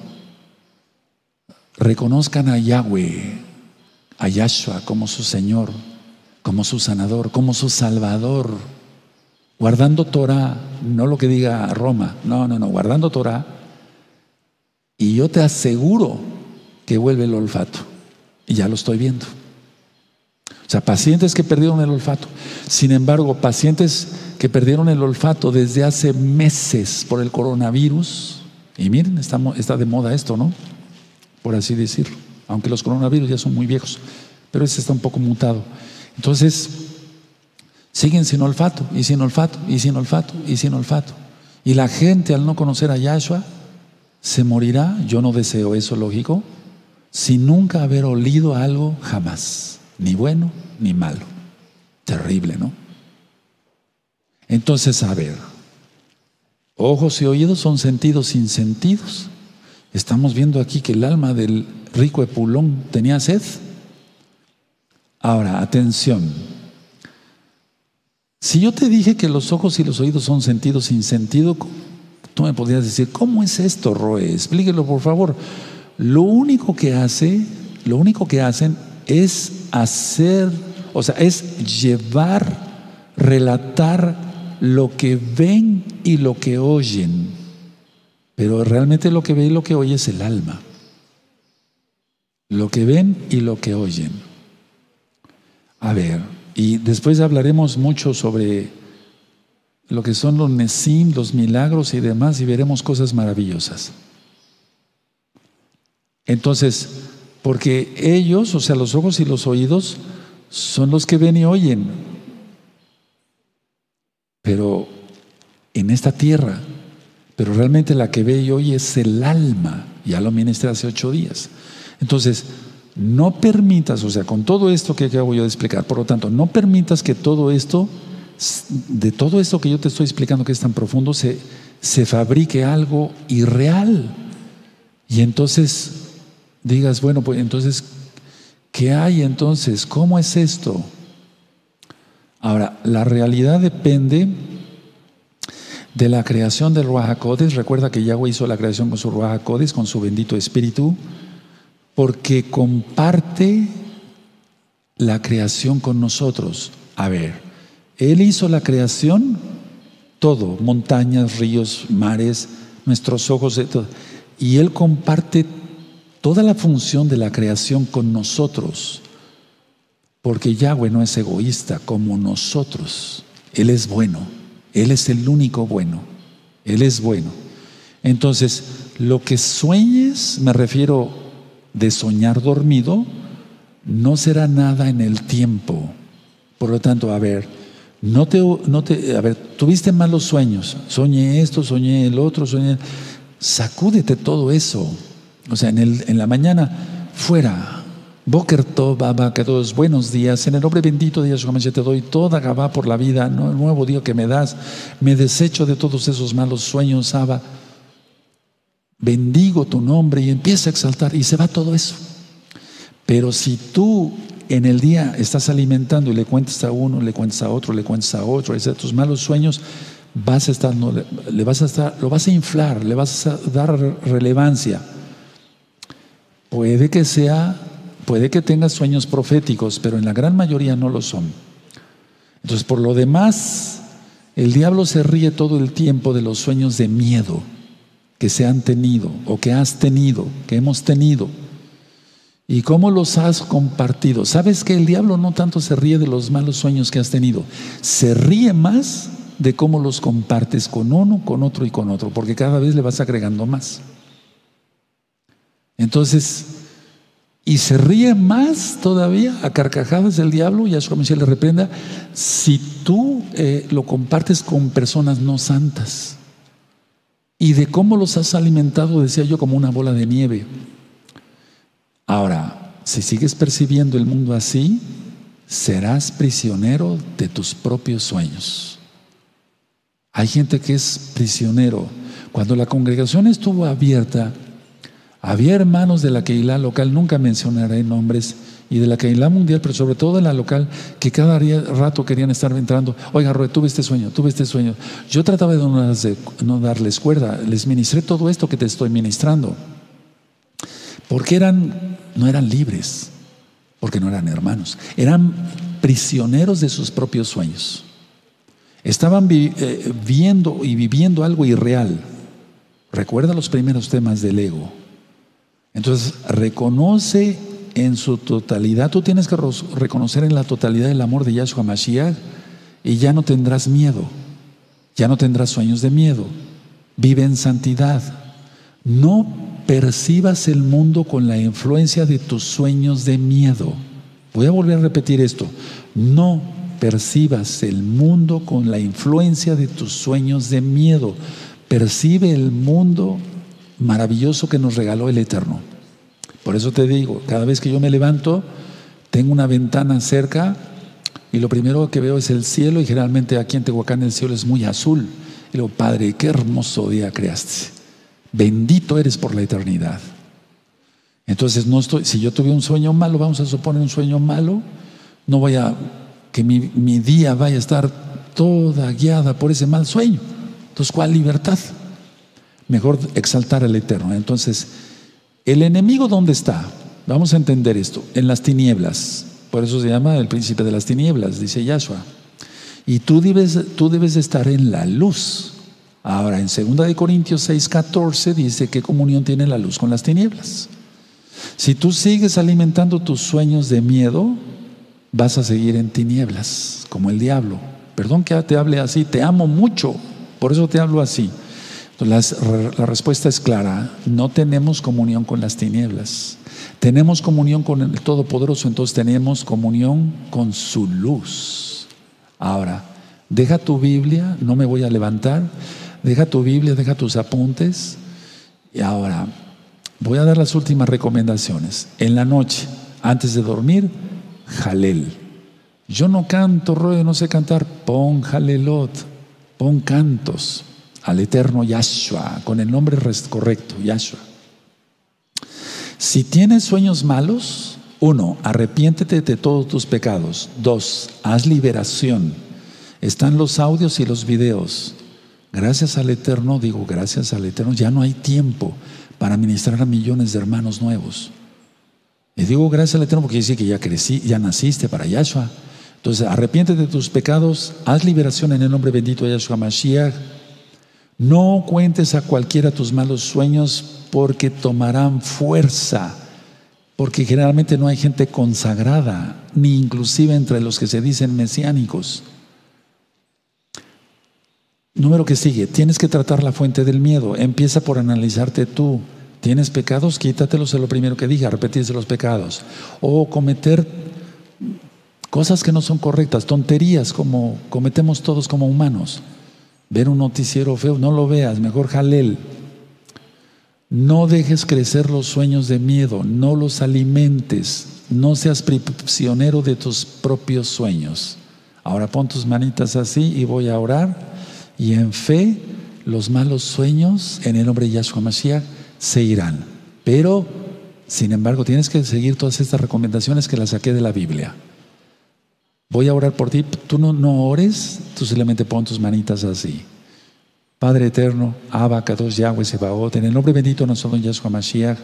reconozcan a Yahweh, a Yahshua como su Señor, como su sanador, como su Salvador, guardando Torah, no lo que diga Roma, no, no, no, guardando Torah. Y yo te aseguro que vuelve el olfato. Y ya lo estoy viendo. O sea, pacientes que perdieron el olfato. Sin embargo, pacientes que perdieron el olfato desde hace meses por el coronavirus. Y miren, está, está de moda esto, ¿no? Por así decirlo. Aunque los coronavirus ya son muy viejos. Pero ese está un poco mutado. Entonces, siguen sin olfato, y sin olfato, y sin olfato, y sin olfato. Y la gente al no conocer a Yahshua se morirá, yo no deseo eso, lógico, sin nunca haber olido algo jamás ni bueno ni malo. Terrible, ¿no? Entonces, a ver, ojos y oídos son sentidos sin sentidos. Estamos viendo aquí que el alma del rico Epulón tenía sed. Ahora, atención. Si yo te dije que los ojos y los oídos son sentidos sin sentido, tú me podrías decir, ¿cómo es esto, Roe? Explíquelo, por favor. Lo único que hace, lo único que hacen es hacer, o sea, es llevar, relatar lo que ven y lo que oyen. Pero realmente lo que ve y lo que oye es el alma. Lo que ven y lo que oyen. A ver, y después hablaremos mucho sobre lo que son los Nesim, los milagros y demás, y veremos cosas maravillosas. Entonces, porque ellos, o sea, los ojos y los oídos, son los que ven y oyen. Pero en esta tierra, pero realmente la que ve y oye es el alma. Ya lo ministré hace ocho días. Entonces, no permitas, o sea, con todo esto que acabo yo de explicar, por lo tanto, no permitas que todo esto, de todo esto que yo te estoy explicando que es tan profundo, se, se fabrique algo irreal. Y entonces digas, bueno, pues entonces, ¿qué hay entonces? ¿Cómo es esto? Ahora, la realidad depende de la creación del Ruach Recuerda que Yahweh hizo la creación con su Ruach con su bendito Espíritu, porque comparte la creación con nosotros. A ver, Él hizo la creación, todo, montañas, ríos, mares, nuestros ojos, todo, y Él comparte toda la función de la creación con nosotros, porque Yahweh no es egoísta como nosotros. Él es bueno, Él es el único bueno, Él es bueno. Entonces, lo que sueñes, me refiero de soñar dormido, no será nada en el tiempo. Por lo tanto, a ver, no te, no te, a ver, tuviste malos sueños, soñé esto, soñé el otro, soñé, sacúdete todo eso. O sea, en, el, en la mañana, fuera. Boker Tov, que todos buenos días. En el nombre bendito de Yahshua te doy toda Gabá por la vida, el nuevo día que me das. Me desecho de todos esos malos sueños, Abba. Bendigo tu nombre y empieza a exaltar y se va todo eso. Pero si tú en el día estás alimentando y le cuentas a uno, le cuentas a otro, le cuentas a otro, tus malos sueños, vas a estar, le vas a estar, lo vas a inflar, le vas a dar relevancia. Puede que sea, puede que tengas sueños proféticos, pero en la gran mayoría no lo son. Entonces, por lo demás, el diablo se ríe todo el tiempo de los sueños de miedo que se han tenido o que has tenido, que hemos tenido. ¿Y cómo los has compartido? ¿Sabes que el diablo no tanto se ríe de los malos sueños que has tenido? Se ríe más de cómo los compartes con uno, con otro y con otro, porque cada vez le vas agregando más. Entonces, y se ríe más todavía a carcajadas del diablo, y a su le reprenda, si tú eh, lo compartes con personas no santas. Y de cómo los has alimentado, decía yo, como una bola de nieve. Ahora, si sigues percibiendo el mundo así, serás prisionero de tus propios sueños. Hay gente que es prisionero. Cuando la congregación estuvo abierta, Había hermanos de la Keilah local, nunca mencionaré nombres, y de la Keilah mundial, pero sobre todo de la local, que cada rato querían estar entrando. Oiga, Roe, tuve este sueño, tuve este sueño. Yo trataba de no, darles cuerda, les ministré todo esto que te estoy ministrando. Porque eran, no eran libres, porque no eran hermanos, eran prisioneros de sus propios sueños. Estaban eh, viendo y viviendo algo irreal. Recuerda los primeros temas del ego. Entonces, reconoce en su totalidad, tú tienes que reconocer en la totalidad el amor de Yahshua Mashiach y ya no tendrás miedo, ya no tendrás sueños de miedo. Vive en santidad. No percibas el mundo con la influencia de tus sueños de miedo. Voy a volver a repetir esto. No percibas el mundo con la influencia de tus sueños de miedo. Percibe el mundo maravilloso que nos regaló el Eterno. Por eso te digo, cada vez que yo me levanto, tengo una ventana cerca y lo primero que veo es el cielo y generalmente aquí en Tehuacán el cielo es muy azul. Y digo, Padre, qué hermoso día creaste. Bendito eres por la eternidad. Entonces, no estoy, si yo tuve un sueño malo, vamos a suponer un sueño malo, no voy a que mi, mi día vaya a estar toda guiada por ese mal sueño. Entonces, ¿cuál libertad? Mejor exaltar al Eterno. Entonces, ¿el enemigo dónde está? Vamos a entender esto. En las tinieblas. Por eso se llama el príncipe de las tinieblas, dice Yahshua. Y tú debes, tú debes estar en la luz. Ahora, en 2 Corintios 6, 14 dice qué comunión tiene la luz con las tinieblas. Si tú sigues alimentando tus sueños de miedo, vas a seguir en tinieblas, como el diablo. Perdón que te hable así, te amo mucho, por eso te hablo así la respuesta es clara, no tenemos comunión con las tinieblas, tenemos comunión con el Todopoderoso, entonces tenemos comunión con su luz. Ahora, deja tu Biblia, no me voy a levantar, deja tu Biblia, deja tus apuntes y ahora voy a dar las últimas recomendaciones. En la noche, antes de dormir, jalel. Yo no canto, rollo, no sé cantar, pon jalelot, pon cantos al eterno Yahshua, con el nombre correcto, Yahshua. Si tienes sueños malos, uno, arrepiéntete de todos tus pecados. Dos, haz liberación. Están los audios y los videos. Gracias al Eterno, digo, gracias al Eterno, ya no hay tiempo para ministrar a millones de hermanos nuevos. Y digo gracias al Eterno porque dice que ya crecí, ya naciste para Yahshua. Entonces, arrepiéntete de tus pecados, haz liberación en el nombre bendito de Yahshua Mashiach. No cuentes a cualquiera tus malos sueños porque tomarán fuerza, porque generalmente no hay gente consagrada, ni inclusive entre los que se dicen mesiánicos. Número que sigue, tienes que tratar la fuente del miedo. Empieza por analizarte tú. ¿Tienes pecados? Quítatelos es lo primero que dije, repetirse los pecados. O cometer cosas que no son correctas, tonterías como cometemos todos como humanos ver un noticiero feo, no lo veas, mejor jalel. No dejes crecer los sueños de miedo, no los alimentes, no seas prisionero de tus propios sueños. Ahora pon tus manitas así y voy a orar y en fe los malos sueños en el nombre de Yahshua Mashiach se irán. Pero, sin embargo, tienes que seguir todas estas recomendaciones que las saqué de la Biblia. Voy a orar por ti. Tú no, ores, tú simplemente pon tus manitas así. Padre eterno, Abba, Kadosh, Yahweh, Sebaot, en el nombre bendito de nuestro don Yahshua Mashiach,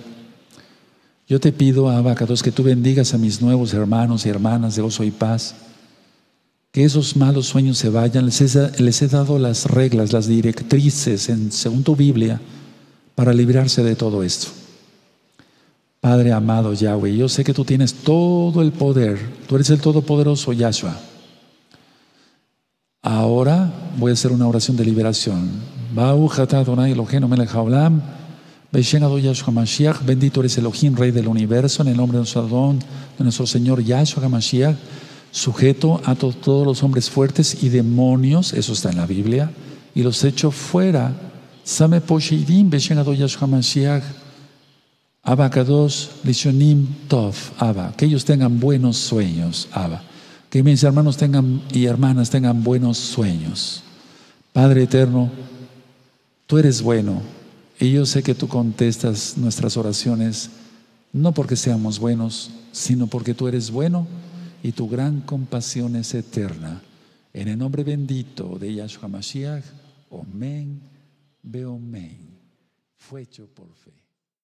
yo te pido, Abba, Kadosh, que tú bendigas a mis nuevos hermanos y hermanas de gozo y paz. Que esos malos sueños se vayan. Les he, les he dado las reglas, las directrices en según tu Biblia para librarse de todo esto. Padre amado Yahweh, yo sé que tú tienes todo el poder, tú eres el todopoderoso Yahshua. Ahora voy a hacer una oración de liberación. Bendito eres Elohim, Rey del universo, en el nombre de nuestro don, de nuestro Señor Yahshua Hamashiach, sujeto a todos los hombres fuertes y demonios, eso está en la Biblia, y los echo fuera. Same Poshidim, Yahshua Mashiach. Abacados, Lishonim Tov, Abba. Que ellos tengan buenos sueños, Abba. Que mis hermanos tengan y hermanas tengan buenos sueños. Padre eterno, tú eres bueno Y yo sé que tú contestas nuestras oraciones no porque seamos buenos, sino porque tú eres bueno y tu gran compasión es eterna. En el nombre bendito de Yahshua Mashiach, Omen, Beomen. Fue hecho por fe.